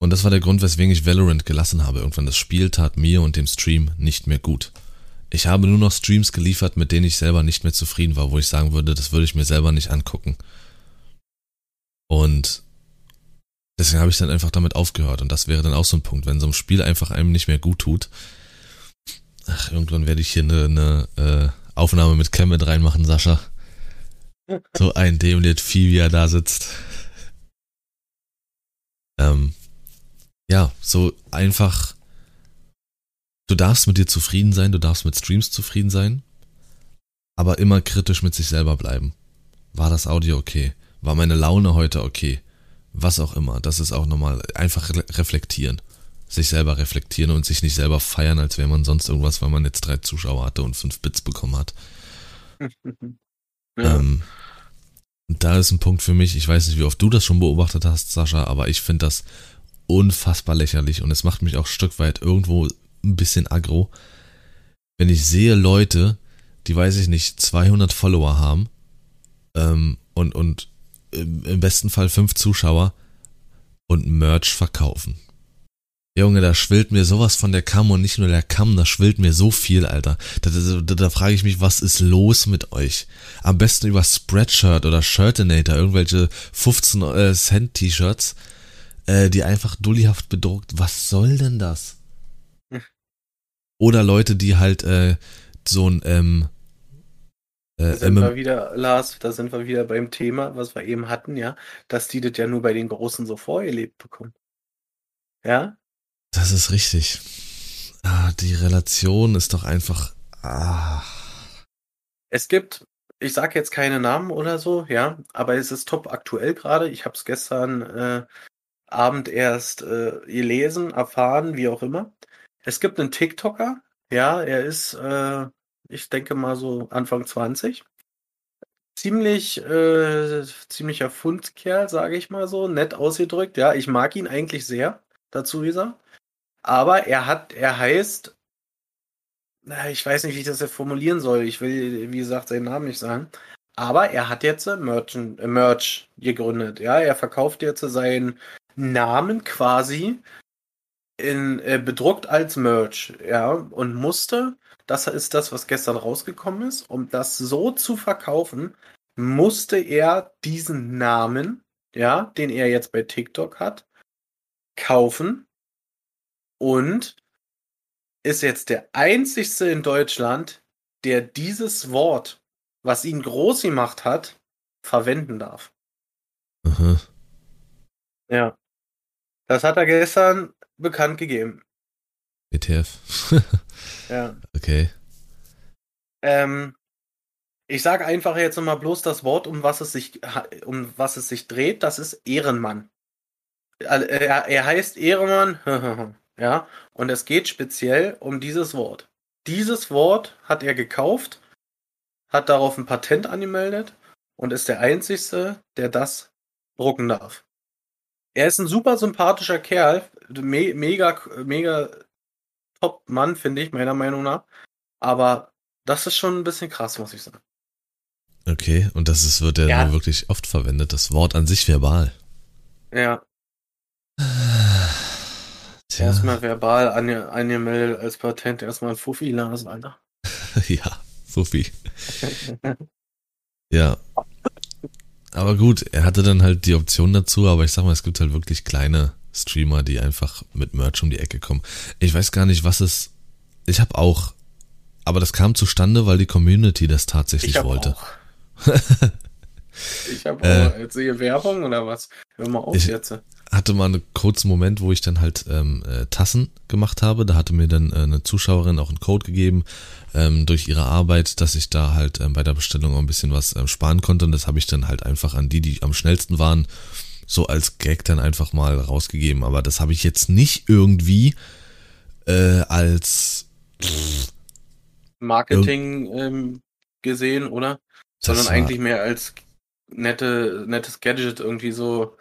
Und das war der Grund, weswegen ich Valorant gelassen habe. Irgendwann das Spiel tat mir und dem Stream nicht mehr gut. Ich habe nur noch Streams geliefert, mit denen ich selber nicht mehr zufrieden war, wo ich sagen würde, das würde ich mir selber nicht angucken. Und deswegen habe ich dann einfach damit aufgehört. Und das wäre dann auch so ein Punkt, wenn so ein Spiel einfach einem nicht mehr gut tut. Ach, irgendwann werde ich hier eine, eine äh, Aufnahme mit Cam mit reinmachen, Sascha. So ein dämoniert Vieh, wie er da sitzt. Ähm, ja, so einfach. Du darfst mit dir zufrieden sein, du darfst mit Streams zufrieden sein, aber immer kritisch mit sich selber bleiben. War das Audio okay? War meine Laune heute okay? Was auch immer. Das ist auch nochmal einfach re reflektieren. Sich selber reflektieren und sich nicht selber feiern, als wäre man sonst irgendwas, weil man jetzt drei Zuschauer hatte und fünf Bits bekommen hat. Ähm, und da ist ein Punkt für mich, ich weiß nicht, wie oft du das schon beobachtet hast, Sascha, aber ich finde das unfassbar lächerlich und es macht mich auch ein Stück weit irgendwo ein bisschen aggro, wenn ich sehe Leute, die weiß ich nicht, 200 Follower haben ähm, und, und im besten Fall fünf Zuschauer und Merch verkaufen. Junge, da schwillt mir sowas von der Kamm und nicht nur der Kamm, da schwillt mir so viel, Alter. Da, da, da, da frage ich mich, was ist los mit euch? Am besten über Spreadshirt oder Shirtinator, irgendwelche 15 äh, Cent T-Shirts, äh, die einfach dullihaft bedruckt. Was soll denn das? Hm. Oder Leute, die halt äh, so ein ähm, Da äh, sind MM wir wieder, Lars, da sind wir wieder beim Thema, was wir eben hatten, ja, dass die das ja nur bei den Großen so vorgelebt bekommen. Ja? Das ist richtig. Ah, die Relation ist doch einfach. Ah. Es gibt, ich sag jetzt keine Namen oder so, ja, aber es ist top aktuell gerade. Ich habe es gestern äh, Abend erst äh, gelesen, erfahren, wie auch immer. es gibt einen TikToker, ja, er ist, äh, ich denke mal so Anfang 20. Ziemlich, äh, ziemlicher Fundkerl, sage ich mal so, nett ausgedrückt. Ja, ich mag ihn eigentlich sehr. Dazu ist er. Aber er hat, er heißt, ich weiß nicht, wie ich das jetzt formulieren soll. Ich will, wie gesagt, seinen Namen nicht sagen. Aber er hat jetzt Merchant, äh, Merch gegründet. Ja, er verkauft jetzt seinen Namen quasi in, äh, bedruckt als Merch. Ja, und musste, das ist das, was gestern rausgekommen ist, um das so zu verkaufen, musste er diesen Namen, ja, den er jetzt bei TikTok hat, kaufen und ist jetzt der einzigste in Deutschland, der dieses Wort, was ihn groß gemacht hat, verwenden darf. Aha. Ja. Das hat er gestern bekannt gegeben. ETF. Ja. okay. Ähm, ich sage einfach jetzt nochmal bloß das Wort, um was es sich, um was es sich dreht. Das ist Ehrenmann. Er, er heißt Ehrenmann, ja, und es geht speziell um dieses Wort. Dieses Wort hat er gekauft, hat darauf ein Patent angemeldet und ist der einzigste, der das drucken darf. Er ist ein super sympathischer Kerl, me mega, mega Top-Mann, finde ich, meiner Meinung nach. Aber das ist schon ein bisschen krass, muss ich sagen. Okay, und das ist, wird ja, Ja. wirklich oft verwendet, das Wort an sich verbal. Ja, Tja, erstmal verbal ange angemeldet als Patent, erstmal ein Fuffi lasen, Alter. ja, Sophie. Ja. Aber gut, er hatte dann halt die Option dazu, aber ich sag mal, es gibt halt wirklich kleine Streamer, die einfach mit Merch um die Ecke kommen. Ich weiß gar nicht, was es. Ich habe auch, aber das kam zustande, weil die Community das tatsächlich Ich hab wollte. ich habe Äh. Jetzt sehe Werbung oder was? Hör mal auf Ich- jetzt. hatte mal einen kurzen Moment, wo ich dann halt ähm, äh, Tassen gemacht habe. Da hatte mir dann äh, eine Zuschauerin auch einen Code gegeben ähm, durch ihre Arbeit, dass ich da halt ähm, bei der Bestellung auch ein bisschen was ähm, sparen konnte. Und das habe ich dann halt einfach an die, die am schnellsten waren, so als Gag dann einfach mal rausgegeben. Aber das habe ich jetzt nicht irgendwie äh, als Marketing ähm, gesehen, oder? Sondern das eigentlich mehr als nette, nettes Gadget irgendwie so.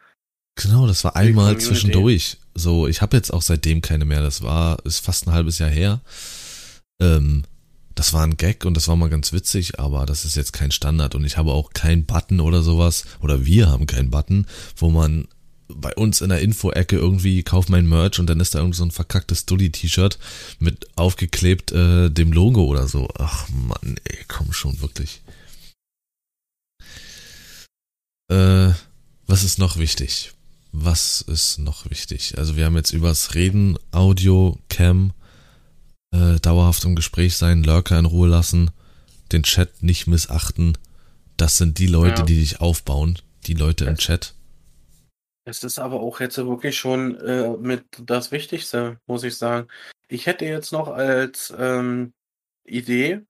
Genau, das war einmal zwischendurch. So, ich habe jetzt auch seitdem keine mehr. Das war, ist fast ein halbes Jahr her. Ähm, das war ein Gag und das war mal ganz witzig, aber das ist jetzt kein Standard und ich habe auch keinen Button oder sowas, oder wir haben keinen Button, wo man bei uns in der Info-Ecke irgendwie kauf mein Merch und dann ist da irgend so ein verkacktes Dulli-T-Shirt mit aufgeklebt äh, dem Logo oder so. Ach Mann, ey, komm schon, wirklich. Äh, was ist noch wichtig? Was ist noch wichtig? Also wir haben jetzt übers Reden, Audio, Cam, äh, dauerhaft im Gespräch sein, Lurker in Ruhe lassen, den Chat nicht missachten. Das sind die Leute, Ja. die dich aufbauen, die Leute im Chat. Es ist aber auch jetzt wirklich schon äh, mit das Wichtigste, muss ich sagen. Ich hätte jetzt noch als ähm, Idee,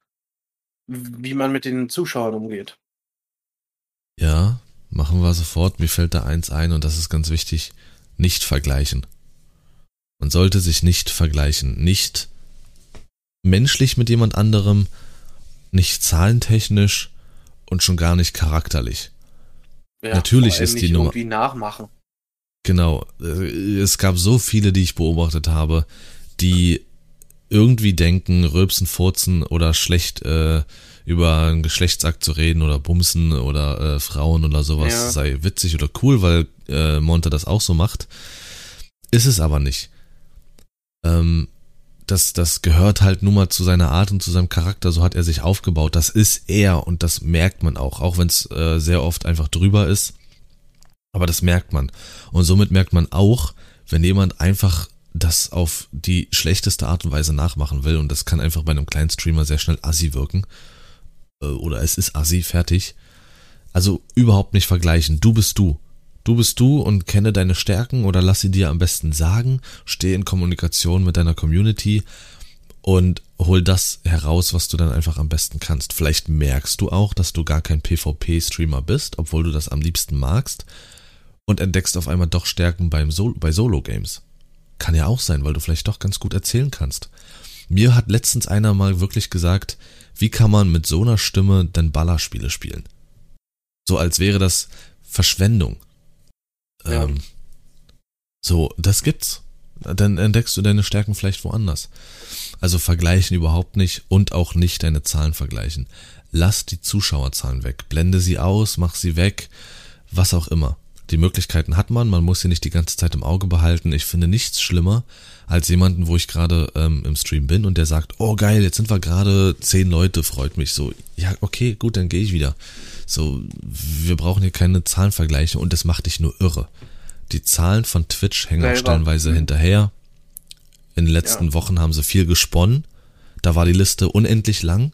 wie man mit den Zuschauern umgeht. Ja, machen wir sofort. Mir fällt da eins ein und das ist ganz wichtig. Nicht vergleichen. Man sollte sich nicht vergleichen. Nicht menschlich mit jemand anderem, nicht zahlentechnisch und schon gar nicht charakterlich. Ja, Natürlich ist die Nummer- irgendwie nachmachen. Genau. äh, Es gab so viele, die ich beobachtet habe, die irgendwie denken, rülpsen, furzen oder schlecht äh, über einen Geschlechtsakt zu reden oder bumsen oder äh, Frauen oder sowas Ja. sei witzig oder cool, weil äh, Monte das auch so macht. Ist es aber nicht. Ähm, das, das gehört halt nun mal zu seiner Art und zu seinem Charakter, so hat er sich aufgebaut. Das ist er und das merkt man auch, auch wenn es äh, sehr oft einfach drüber ist. Aber das merkt man. Und somit merkt man auch, wenn jemand einfach das auf die schlechteste Art und Weise nachmachen will, und das kann einfach bei einem kleinen Streamer sehr schnell assi wirken, oder es ist assi, fertig. Also überhaupt nicht vergleichen. Du bist du. Du bist du und kenne deine Stärken oder lass sie dir am besten sagen. Steh in Kommunikation mit deiner Community und hol das heraus, was du dann einfach am besten kannst. Vielleicht merkst du auch, dass du gar kein PvP-Streamer bist, obwohl du das am liebsten magst und entdeckst auf einmal doch Stärken beim Sol bei Solo-Games. Kann ja auch sein, weil du vielleicht doch ganz gut erzählen kannst. Mir hat letztens einer mal wirklich gesagt, wie kann man mit so einer Stimme denn Ballerspiele spielen? So als wäre das Verschwendung. Ja. Ähm, so, das gibt's. Dann entdeckst du deine Stärken vielleicht woanders. Also vergleichen überhaupt nicht und auch nicht deine Zahlen vergleichen. Lass die Zuschauerzahlen weg. Blende sie aus, mach sie weg, was auch immer. Die Möglichkeiten hat man, man muss sie nicht die ganze Zeit im Auge behalten. Ich finde nichts schlimmer als jemanden, wo ich gerade ähm, im Stream bin und der sagt, oh geil, jetzt sind wir gerade zehn Leute, freut mich so. Ja, okay, gut, dann gehe ich wieder. So, wir brauchen hier keine Zahlenvergleiche und das macht dich nur irre. Die Zahlen von Twitch hängen auch stellenweise mhm. hinterher. In den letzten ja. Wochen haben sie viel gesponnen. Da war die Liste unendlich lang.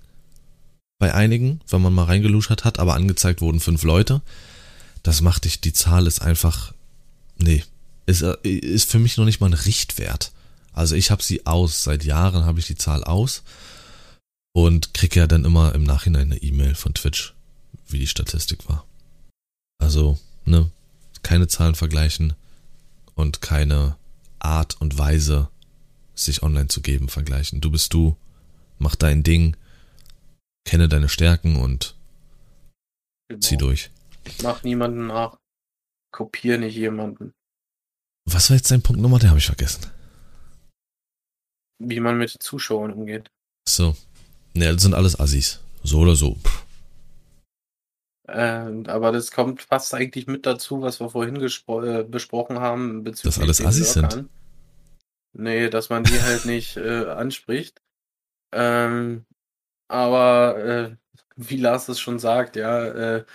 Bei einigen, wenn man mal reingeluschert hat, aber angezeigt wurden fünf Leute. Das macht dich, die Zahl ist einfach, nee, ist, äh, ist für mich noch nicht mal ein Richtwert. Also ich habe sie aus, seit Jahren habe ich die Zahl aus und kriege ja dann immer im Nachhinein eine E-Mail von Twitch, wie die Statistik war. Also, ne, keine Zahlen vergleichen und keine Art und Weise, sich online zu geben, vergleichen. Du bist du, mach dein Ding, kenne deine Stärken und genau. zieh durch. Mach niemanden nach. Kopier nicht jemanden. Was war jetzt dein Punkt Nummer? Den habe ich vergessen. Wie man mit Zuschauern umgeht. So. Ne, das sind alles Assis. So oder so. Äh, aber das kommt fast eigentlich mit dazu, was wir vorhin äh, besprochen haben. Bezüglich Dass alles Assis sind. Nee, dass man die halt nicht äh, anspricht. Ähm, aber äh, wie Lars es schon sagt, ja, äh,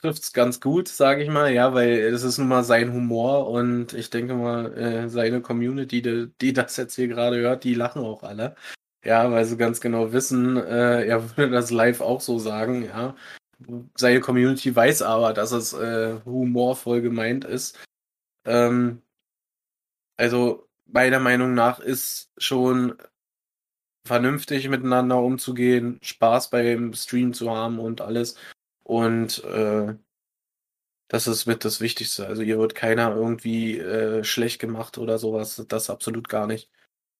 trifft's ganz gut, sage ich mal, ja, weil es ist nun mal sein Humor und ich denke mal, äh, seine Community, die, die das jetzt hier gerade hört, die lachen auch alle. Ja, weil sie ganz genau wissen, äh, er würde das live auch so sagen, ja seine Community weiß aber, dass es äh, humorvoll gemeint ist. Ähm, also meiner Meinung nach ist schon vernünftig miteinander umzugehen, Spaß beim Stream zu haben und alles. Und äh, das ist mit das Wichtigste. Also hier wird keiner irgendwie äh, schlecht gemacht oder sowas. Das absolut gar nicht.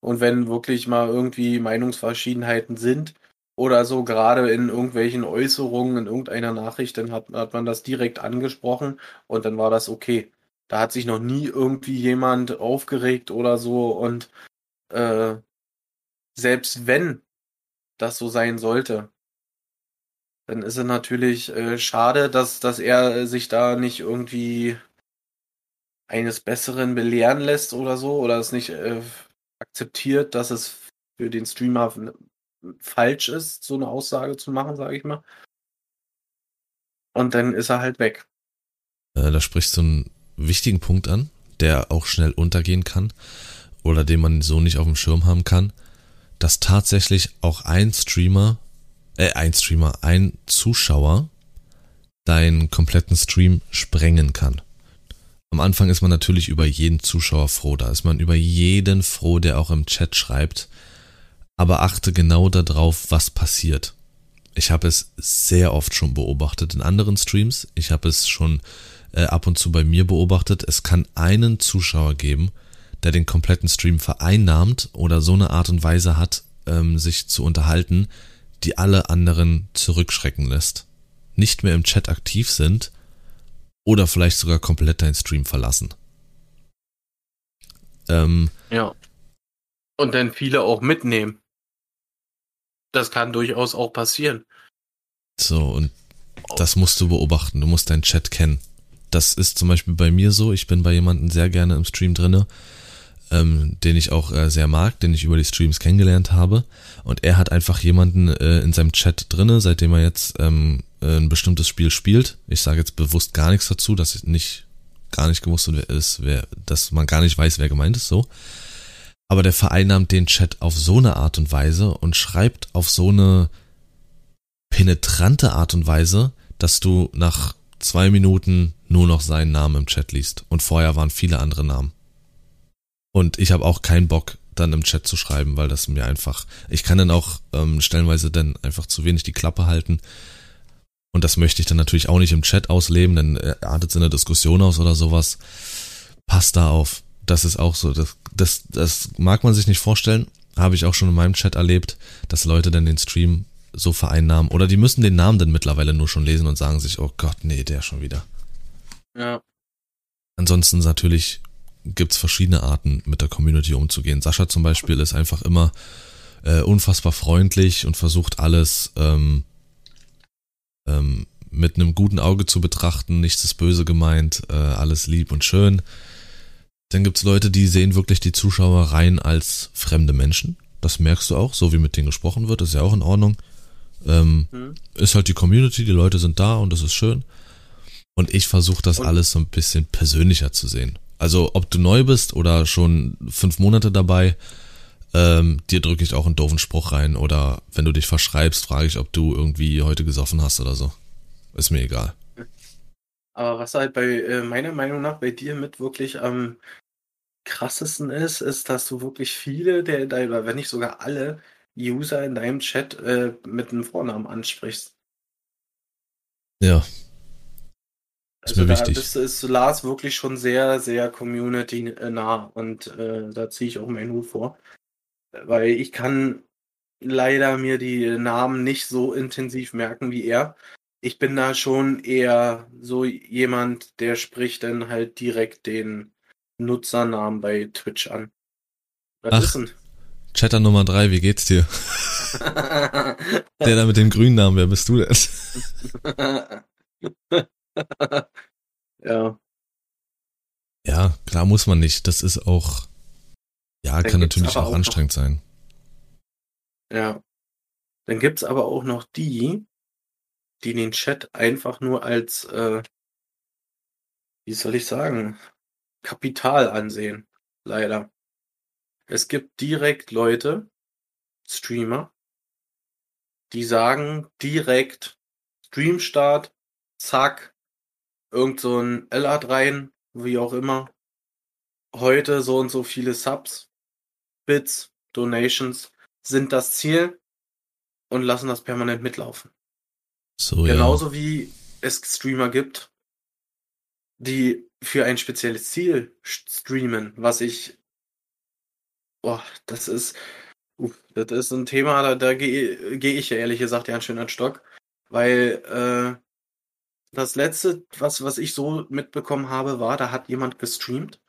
Und wenn wirklich mal irgendwie Meinungsverschiedenheiten sind, oder so gerade in irgendwelchen Äußerungen in irgendeiner Nachricht, dann hat, hat man das direkt angesprochen und dann war das okay. Da hat sich noch nie irgendwie jemand aufgeregt oder so und äh, selbst wenn das so sein sollte, dann ist es natürlich äh, schade, dass, dass er sich da nicht irgendwie eines Besseren belehren lässt oder so oder es nicht äh, akzeptiert, dass es für den Streamer falsch ist, so eine Aussage zu machen, sage ich mal. Und dann ist er halt weg. Äh, da sprichst du einen wichtigen Punkt an, der auch schnell untergehen kann oder den man so nicht auf dem Schirm haben kann, dass tatsächlich auch ein Streamer, äh, ein Streamer, ein Zuschauer deinen kompletten Stream sprengen kann. Am Anfang ist man natürlich über jeden Zuschauer froh, da ist man über jeden froh, der auch im Chat schreibt, aber achte genau darauf, was passiert. Ich habe es sehr oft schon beobachtet in anderen Streams. Ich habe es schon äh, ab und zu bei mir beobachtet. Es kann einen Zuschauer geben, der den kompletten Stream vereinnahmt oder so eine Art und Weise hat, ähm, sich zu unterhalten, die alle anderen zurückschrecken lässt. Nicht mehr im Chat aktiv sind oder vielleicht sogar komplett deinen Stream verlassen. Ähm, ja. Und dann viele auch mitnehmen. Das kann durchaus auch passieren. So, und das musst du beobachten. Du musst deinen Chat kennen. Das ist zum Beispiel bei mir so. Ich bin bei jemandem sehr gerne im Stream drinne, ähm, den ich auch äh, sehr mag, den ich über die Streams kennengelernt habe. Und er hat einfach jemanden äh, in seinem Chat drinne, seitdem er jetzt ähm, ein bestimmtes Spiel spielt. Ich sage jetzt bewusst gar nichts dazu, dass ich nicht gar nicht gewusst ist, wer, dass man gar nicht weiß, wer gemeint ist. So aber der vereinnahmt den Chat auf so eine Art und Weise und schreibt auf so eine penetrante Art und Weise, dass du nach zwei Minuten nur noch seinen Namen im Chat liest. Und vorher waren viele andere Namen. Und ich habe auch keinen Bock, dann im Chat zu schreiben, weil das mir einfach, ich kann dann auch ähm, stellenweise dann einfach zu wenig die Klappe halten. Und das möchte ich dann natürlich auch nicht im Chat ausleben, dann artet es in der Diskussion aus oder sowas. Passt da auf Das ist auch so. Das, das, das mag man sich nicht vorstellen. Habe ich auch schon in meinem Chat erlebt, dass Leute dann den Stream so vereinnahmen. Oder die müssen den Namen dann mittlerweile nur schon lesen und sagen sich, oh Gott, nee, der schon wieder. Ja. Ansonsten natürlich gibt's verschiedene Arten, mit der Community umzugehen. Sascha zum Beispiel ist einfach immer äh, unfassbar freundlich und versucht alles ähm, ähm, mit einem guten Auge zu betrachten. Nichts ist böse gemeint, äh, alles lieb und schön. Dann gibt's Leute, die sehen wirklich die Zuschauer rein als fremde Menschen. Das merkst du auch, so wie mit denen gesprochen wird, ist ja auch in Ordnung. Ähm, mhm. Ist halt die Community, die Leute sind da und das ist schön. Und ich versuche das und? alles so ein bisschen persönlicher zu sehen. Also ob du neu bist oder schon fünf Monate dabei, ähm, dir drücke ich auch einen doofen Spruch rein. Oder wenn du dich verschreibst, frage ich, ob du irgendwie heute gesoffen hast oder so. Ist mir egal. Aber was halt bei äh, meiner Meinung nach bei dir mit wirklich am krassesten ist, ist, dass du wirklich viele der, der wenn nicht sogar alle User in deinem Chat äh, mit einem Vornamen ansprichst. Ja. Ist also mir da wichtig. Ist, ist Lars wirklich schon sehr, sehr community-nah und äh, da ziehe ich auch meinen Hut vor. Weil ich kann leider mir die Namen nicht so intensiv merken wie er. Ich bin da schon eher so jemand, der spricht dann halt direkt den Nutzernamen bei Twitch an. Was Ach, ist denn? Chatter Nummer drei, wie geht's dir? der da mit dem grünen Namen, wer bist du denn? ja. Ja, klar muss man nicht. Das ist auch, ja, Dann kann natürlich auch, auch anstrengend noch, sein. Ja. Dann gibt's aber auch noch die, die den Chat einfach nur als, äh, wie soll ich sagen, Kapital ansehen. Leider. Es gibt direkt Leute, Streamer, die sagen direkt Streamstart, zack, irgend so ein LAT rein, wie auch immer. Heute so und so viele Subs, Bits, Donations sind das Ziel und lassen das permanent mitlaufen. So, Genauso ja. wie es Streamer gibt, die für ein spezielles Ziel streamen, was ich Boah, das ist, das ist ein Thema, da, da gehe geh ich ja ehrlich gesagt ja schön an Stock. Weil äh, das letzte, was, was ich so mitbekommen habe, war, da hat jemand gestreamt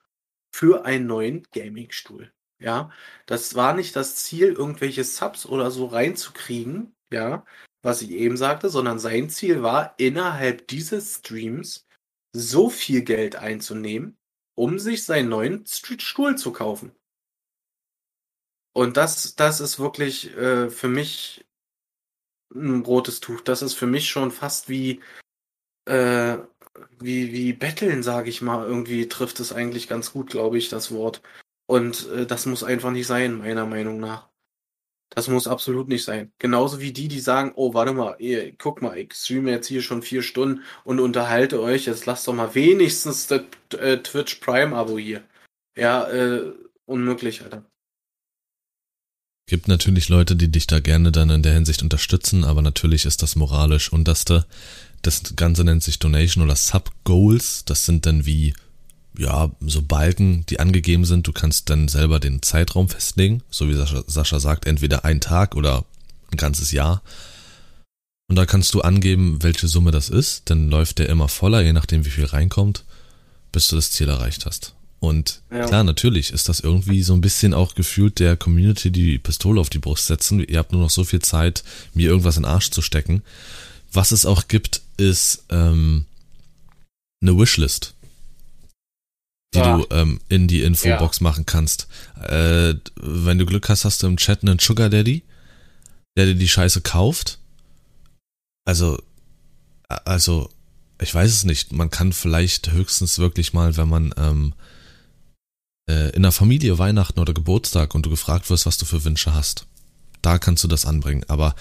für einen neuen Gaming-Stuhl. Ja, das war nicht das Ziel, irgendwelche Subs oder so reinzukriegen, ja, was ich eben sagte, sondern sein Ziel war, innerhalb dieses Streams so viel Geld einzunehmen, um sich seinen neuen Stuhl zu kaufen. Und das, das ist wirklich äh, für mich ein rotes Tuch. Das ist für mich schon fast wie, äh, wie, wie Betteln, sage ich mal. Irgendwie trifft es eigentlich ganz gut, glaube ich, das Wort. Und äh, das muss einfach nicht sein, meiner Meinung nach. Das muss absolut nicht sein. Genauso wie die, die sagen, oh, warte mal, ihr, guck mal, ich streame jetzt hier schon vier Stunden und unterhalte euch, jetzt lasst doch mal wenigstens das äh, Twitch Prime-Abo hier. Ja, äh, unmöglich, Alter. Gibt natürlich Leute, die dich da gerne dann in der Hinsicht unterstützen, aber natürlich ist das moralisch unterste. Das Ganze nennt sich Donation oder Sub-Goals. Das sind dann wie, ja, so Balken, die angegeben sind. Du kannst dann selber den Zeitraum festlegen, so wie Sascha, Sascha sagt, entweder ein Tag oder ein ganzes Jahr. Und da kannst du angeben, welche Summe das ist. Dann läuft der immer voller, je nachdem wie viel reinkommt, bis du das Ziel erreicht hast. Und ja. klar, natürlich ist das irgendwie so ein bisschen auch gefühlt der Community die Pistole auf die Brust setzen. Ihr habt nur noch so viel Zeit, mir irgendwas in den Arsch zu stecken. Was es auch gibt, ist ähm, eine Wishlist, die ja. du ähm, in die Infobox ja. machen kannst. Äh, wenn du Glück hast, hast du im Chat einen Sugar Daddy, der dir die Scheiße kauft. Also, also, ich weiß es nicht. Man kann vielleicht höchstens wirklich mal, wenn man ähm, äh, in der Familie Weihnachten oder Geburtstag und du gefragt wirst, was du für Wünsche hast. Da kannst du das anbringen, aber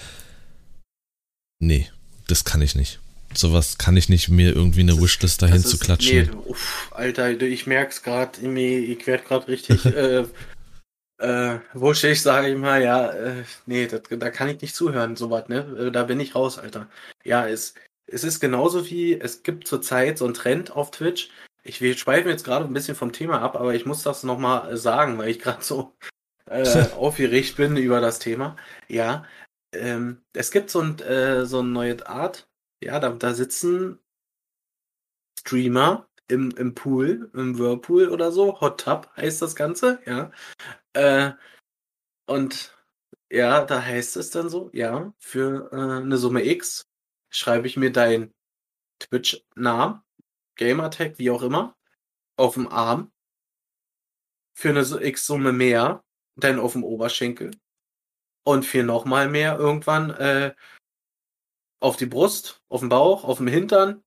nee, das kann ich nicht. Sowas kann ich nicht, mir irgendwie eine Wishlist dahin zu klatschen. Nee, uff, Alter, ich merk's gerade, ich werd gerade richtig äh, äh, wuschig, sage ich mal, ja, äh, nee, das, da kann ich nicht zuhören, sowas, ne? Äh, da bin ich raus, Alter. Ja, es, es ist genauso wie, es gibt zurzeit so einen Trend auf Twitch, ich, wir schweifen jetzt gerade ein bisschen vom Thema ab, aber ich muss das nochmal sagen, weil ich gerade so äh, aufgeregt bin über das Thema. Ja, ähm, es gibt so ein, äh, so eine neue Art, ja, da, da sitzen Streamer im, im Pool, im Whirlpool oder so, Hot Tub heißt das Ganze, ja. Äh, und ja, da heißt es dann so, ja, für äh, eine Summe X schreibe ich mir dein Twitch-Namen, Gamertag, wie auch immer, auf dem Arm. Für eine X-Summe mehr, dann auf dem Oberschenkel. Und für nochmal mehr irgendwann äh, auf die Brust, auf den Bauch, auf dem Hintern,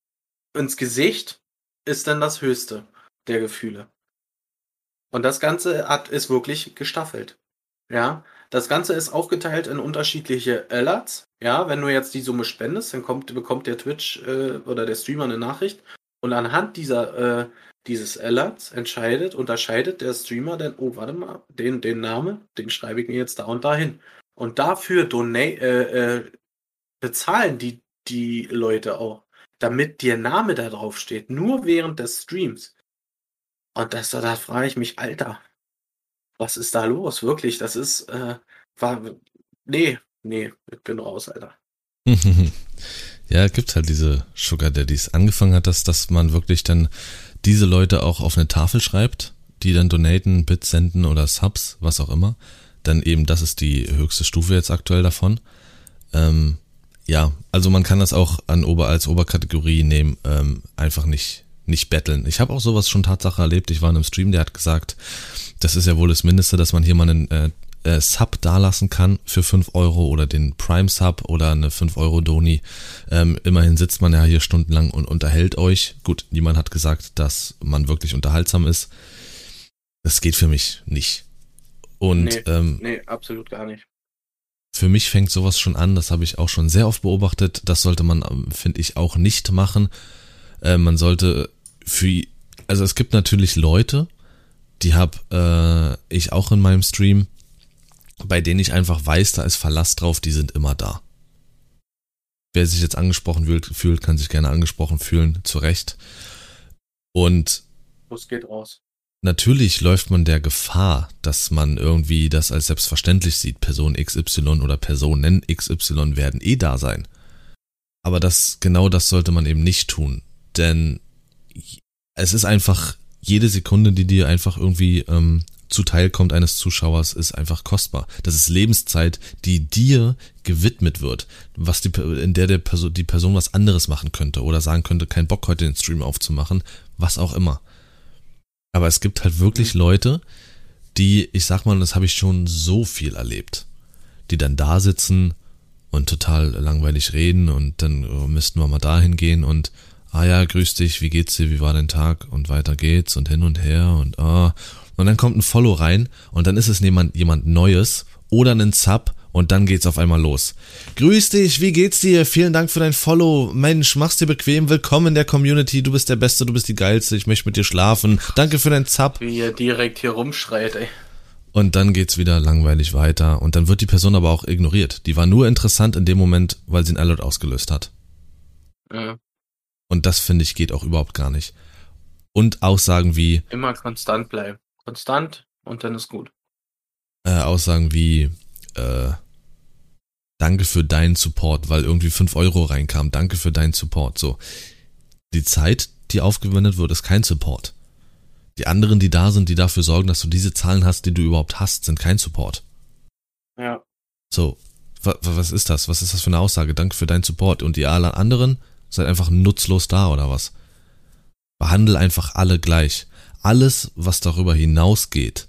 ins Gesicht ist dann das höchste der Gefühle. Und das Ganze hat, ist wirklich gestaffelt. Ja, das Ganze ist aufgeteilt in unterschiedliche Alerts. Ja, wenn du jetzt die Summe spendest, dann kommt, bekommt der Twitch äh, oder der Streamer eine Nachricht. Und anhand dieser, äh, dieses Alerts entscheidet, unterscheidet der Streamer dann, oh, warte mal, den, den Namen, den schreibe ich mir jetzt da und dahin. Und dafür donate, äh, äh, bezahlen die, die Leute auch, damit der Name da drauf steht, nur während des Streams. Und das, da frage ich mich, Alter, was ist da los? Wirklich, das ist, äh, war, nee, nee, ich bin raus, Alter. ja, gibt halt diese Sugar Daddies. Angefangen hat das, dass man wirklich dann diese Leute auch auf eine Tafel schreibt, die dann donaten, Bits senden oder Subs, was auch immer. Dann eben, das ist die höchste Stufe jetzt aktuell davon. Ähm, ja, also man kann das auch an Ober als Oberkategorie nehmen, ähm, einfach nicht nicht betteln. Ich habe auch sowas schon Tatsache erlebt. Ich war in einem Stream, der hat gesagt, das ist ja wohl das Mindeste, dass man hier mal einen äh, äh, Sub dalassen kann für 5 Euro oder den Prime Sub oder eine 5 Euro Doni. Ähm, immerhin sitzt man ja hier stundenlang und unterhält euch. Gut, niemand hat gesagt, dass man wirklich unterhaltsam ist. Das geht für mich nicht. Und nee, ähm, nee, absolut gar nicht. Für mich fängt sowas schon an, das habe ich auch schon sehr oft beobachtet. Das sollte man, ähm, finde ich, auch nicht machen. Äh, man sollte für, also es gibt natürlich Leute, die hab äh, ich auch in meinem Stream, bei denen ich einfach weiß, da ist Verlass drauf, die sind immer da. Wer sich jetzt angesprochen fühlt, kann sich gerne angesprochen fühlen, zu Recht. Und es geht raus. Natürlich läuft man der Gefahr, dass man irgendwie das als selbstverständlich sieht. Person XY oder Personen XY werden eh da sein. Aber das, genau das sollte man eben nicht tun. Denn es ist einfach jede Sekunde, die dir einfach irgendwie ähm, zuteil kommt eines Zuschauers, ist einfach kostbar. Das ist Lebenszeit, die dir gewidmet wird, was die, in der, der Person, die Person was anderes machen könnte oder sagen könnte, kein Bock heute den Stream aufzumachen, was auch immer. Aber es gibt halt wirklich Leute, die, ich sag mal, das habe ich schon so viel erlebt, die dann da sitzen und total langweilig reden und dann oh, müssten wir mal dahin gehen und ah ja, grüß dich, wie geht's dir, wie war dein Tag und weiter geht's und hin und her und ah. Und dann kommt ein Follow rein und dann ist es jemand, jemand Neues oder ein Sub und dann geht's auf einmal los. Grüß dich, wie geht's dir? Vielen Dank für dein Follow. Mensch, mach's dir bequem. Willkommen in der Community. Du bist der Beste, du bist die Geilste. Ich möchte mit dir schlafen. Danke für dein Sub. Wie er direkt hier rumschreit, ey. Und dann geht's wieder langweilig weiter. Und dann wird die Person aber auch ignoriert. Die war nur interessant in dem Moment, weil sie ein Alert ausgelöst hat. Ja. Und das finde ich geht auch überhaupt gar nicht. Und Aussagen wie. Immer konstant bleiben. Konstant und dann ist gut. Äh, Aussagen wie, äh, danke für deinen Support, weil irgendwie fünf Euro reinkam. Danke für deinen Support. So. Die Zeit, die aufgewendet wird, ist kein Support. Die anderen, die da sind, die dafür sorgen, dass du diese Zahlen hast, die du überhaupt hast, sind kein Support. Ja. So. Was ist das? Was ist das für eine Aussage? Danke für deinen Support. Und die alle anderen Seid einfach nutzlos da oder was? Behandle einfach alle gleich. Alles, was darüber hinausgeht,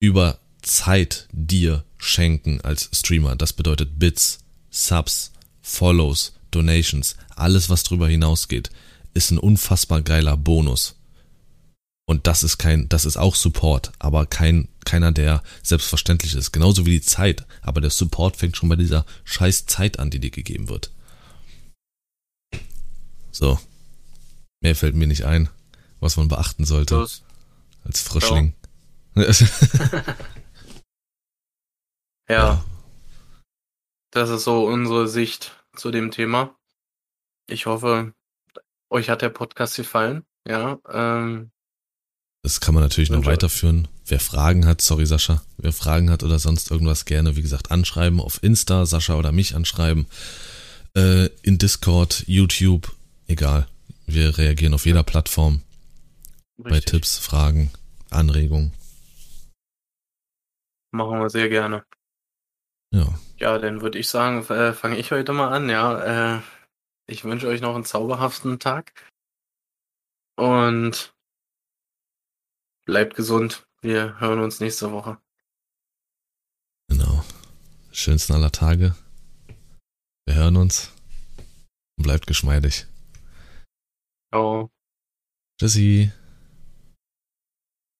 über Zeit dir schenken als Streamer, das bedeutet Bits, Subs, Follows, Donations, alles, was darüber hinausgeht, ist ein unfassbar geiler Bonus. Und das ist kein, das ist auch Support, aber kein, keiner, der selbstverständlich ist. Genauso wie die Zeit. Aber der Support fängt schon bei dieser scheiß Zeit an, die dir gegeben wird. So. Mehr fällt mir nicht ein, was man beachten sollte. Los. Als Frischling. ja. ja. Das ist so unsere Sicht zu dem Thema. Ich hoffe, euch hat der Podcast gefallen. Ja, ähm, Das kann man natürlich noch weiterführen. Wer Fragen hat, sorry Sascha, wer Fragen hat oder sonst irgendwas gerne, wie gesagt, anschreiben auf Insta, Sascha oder mich anschreiben, äh, in Discord, YouTube, egal. Wir reagieren auf jeder Plattform bei richtig. Tipps, Fragen, Anregungen. Machen wir sehr gerne. Ja, Ja, dann würde ich sagen, äh, fange ich heute mal an, ja. Äh, ich wünsche euch noch einen zauberhaften Tag. Und bleibt gesund. Wir hören uns nächste Woche. genau. Schönsten aller Tage. Wir hören uns. Und bleibt geschmeidig. Ciao. Tschüssi.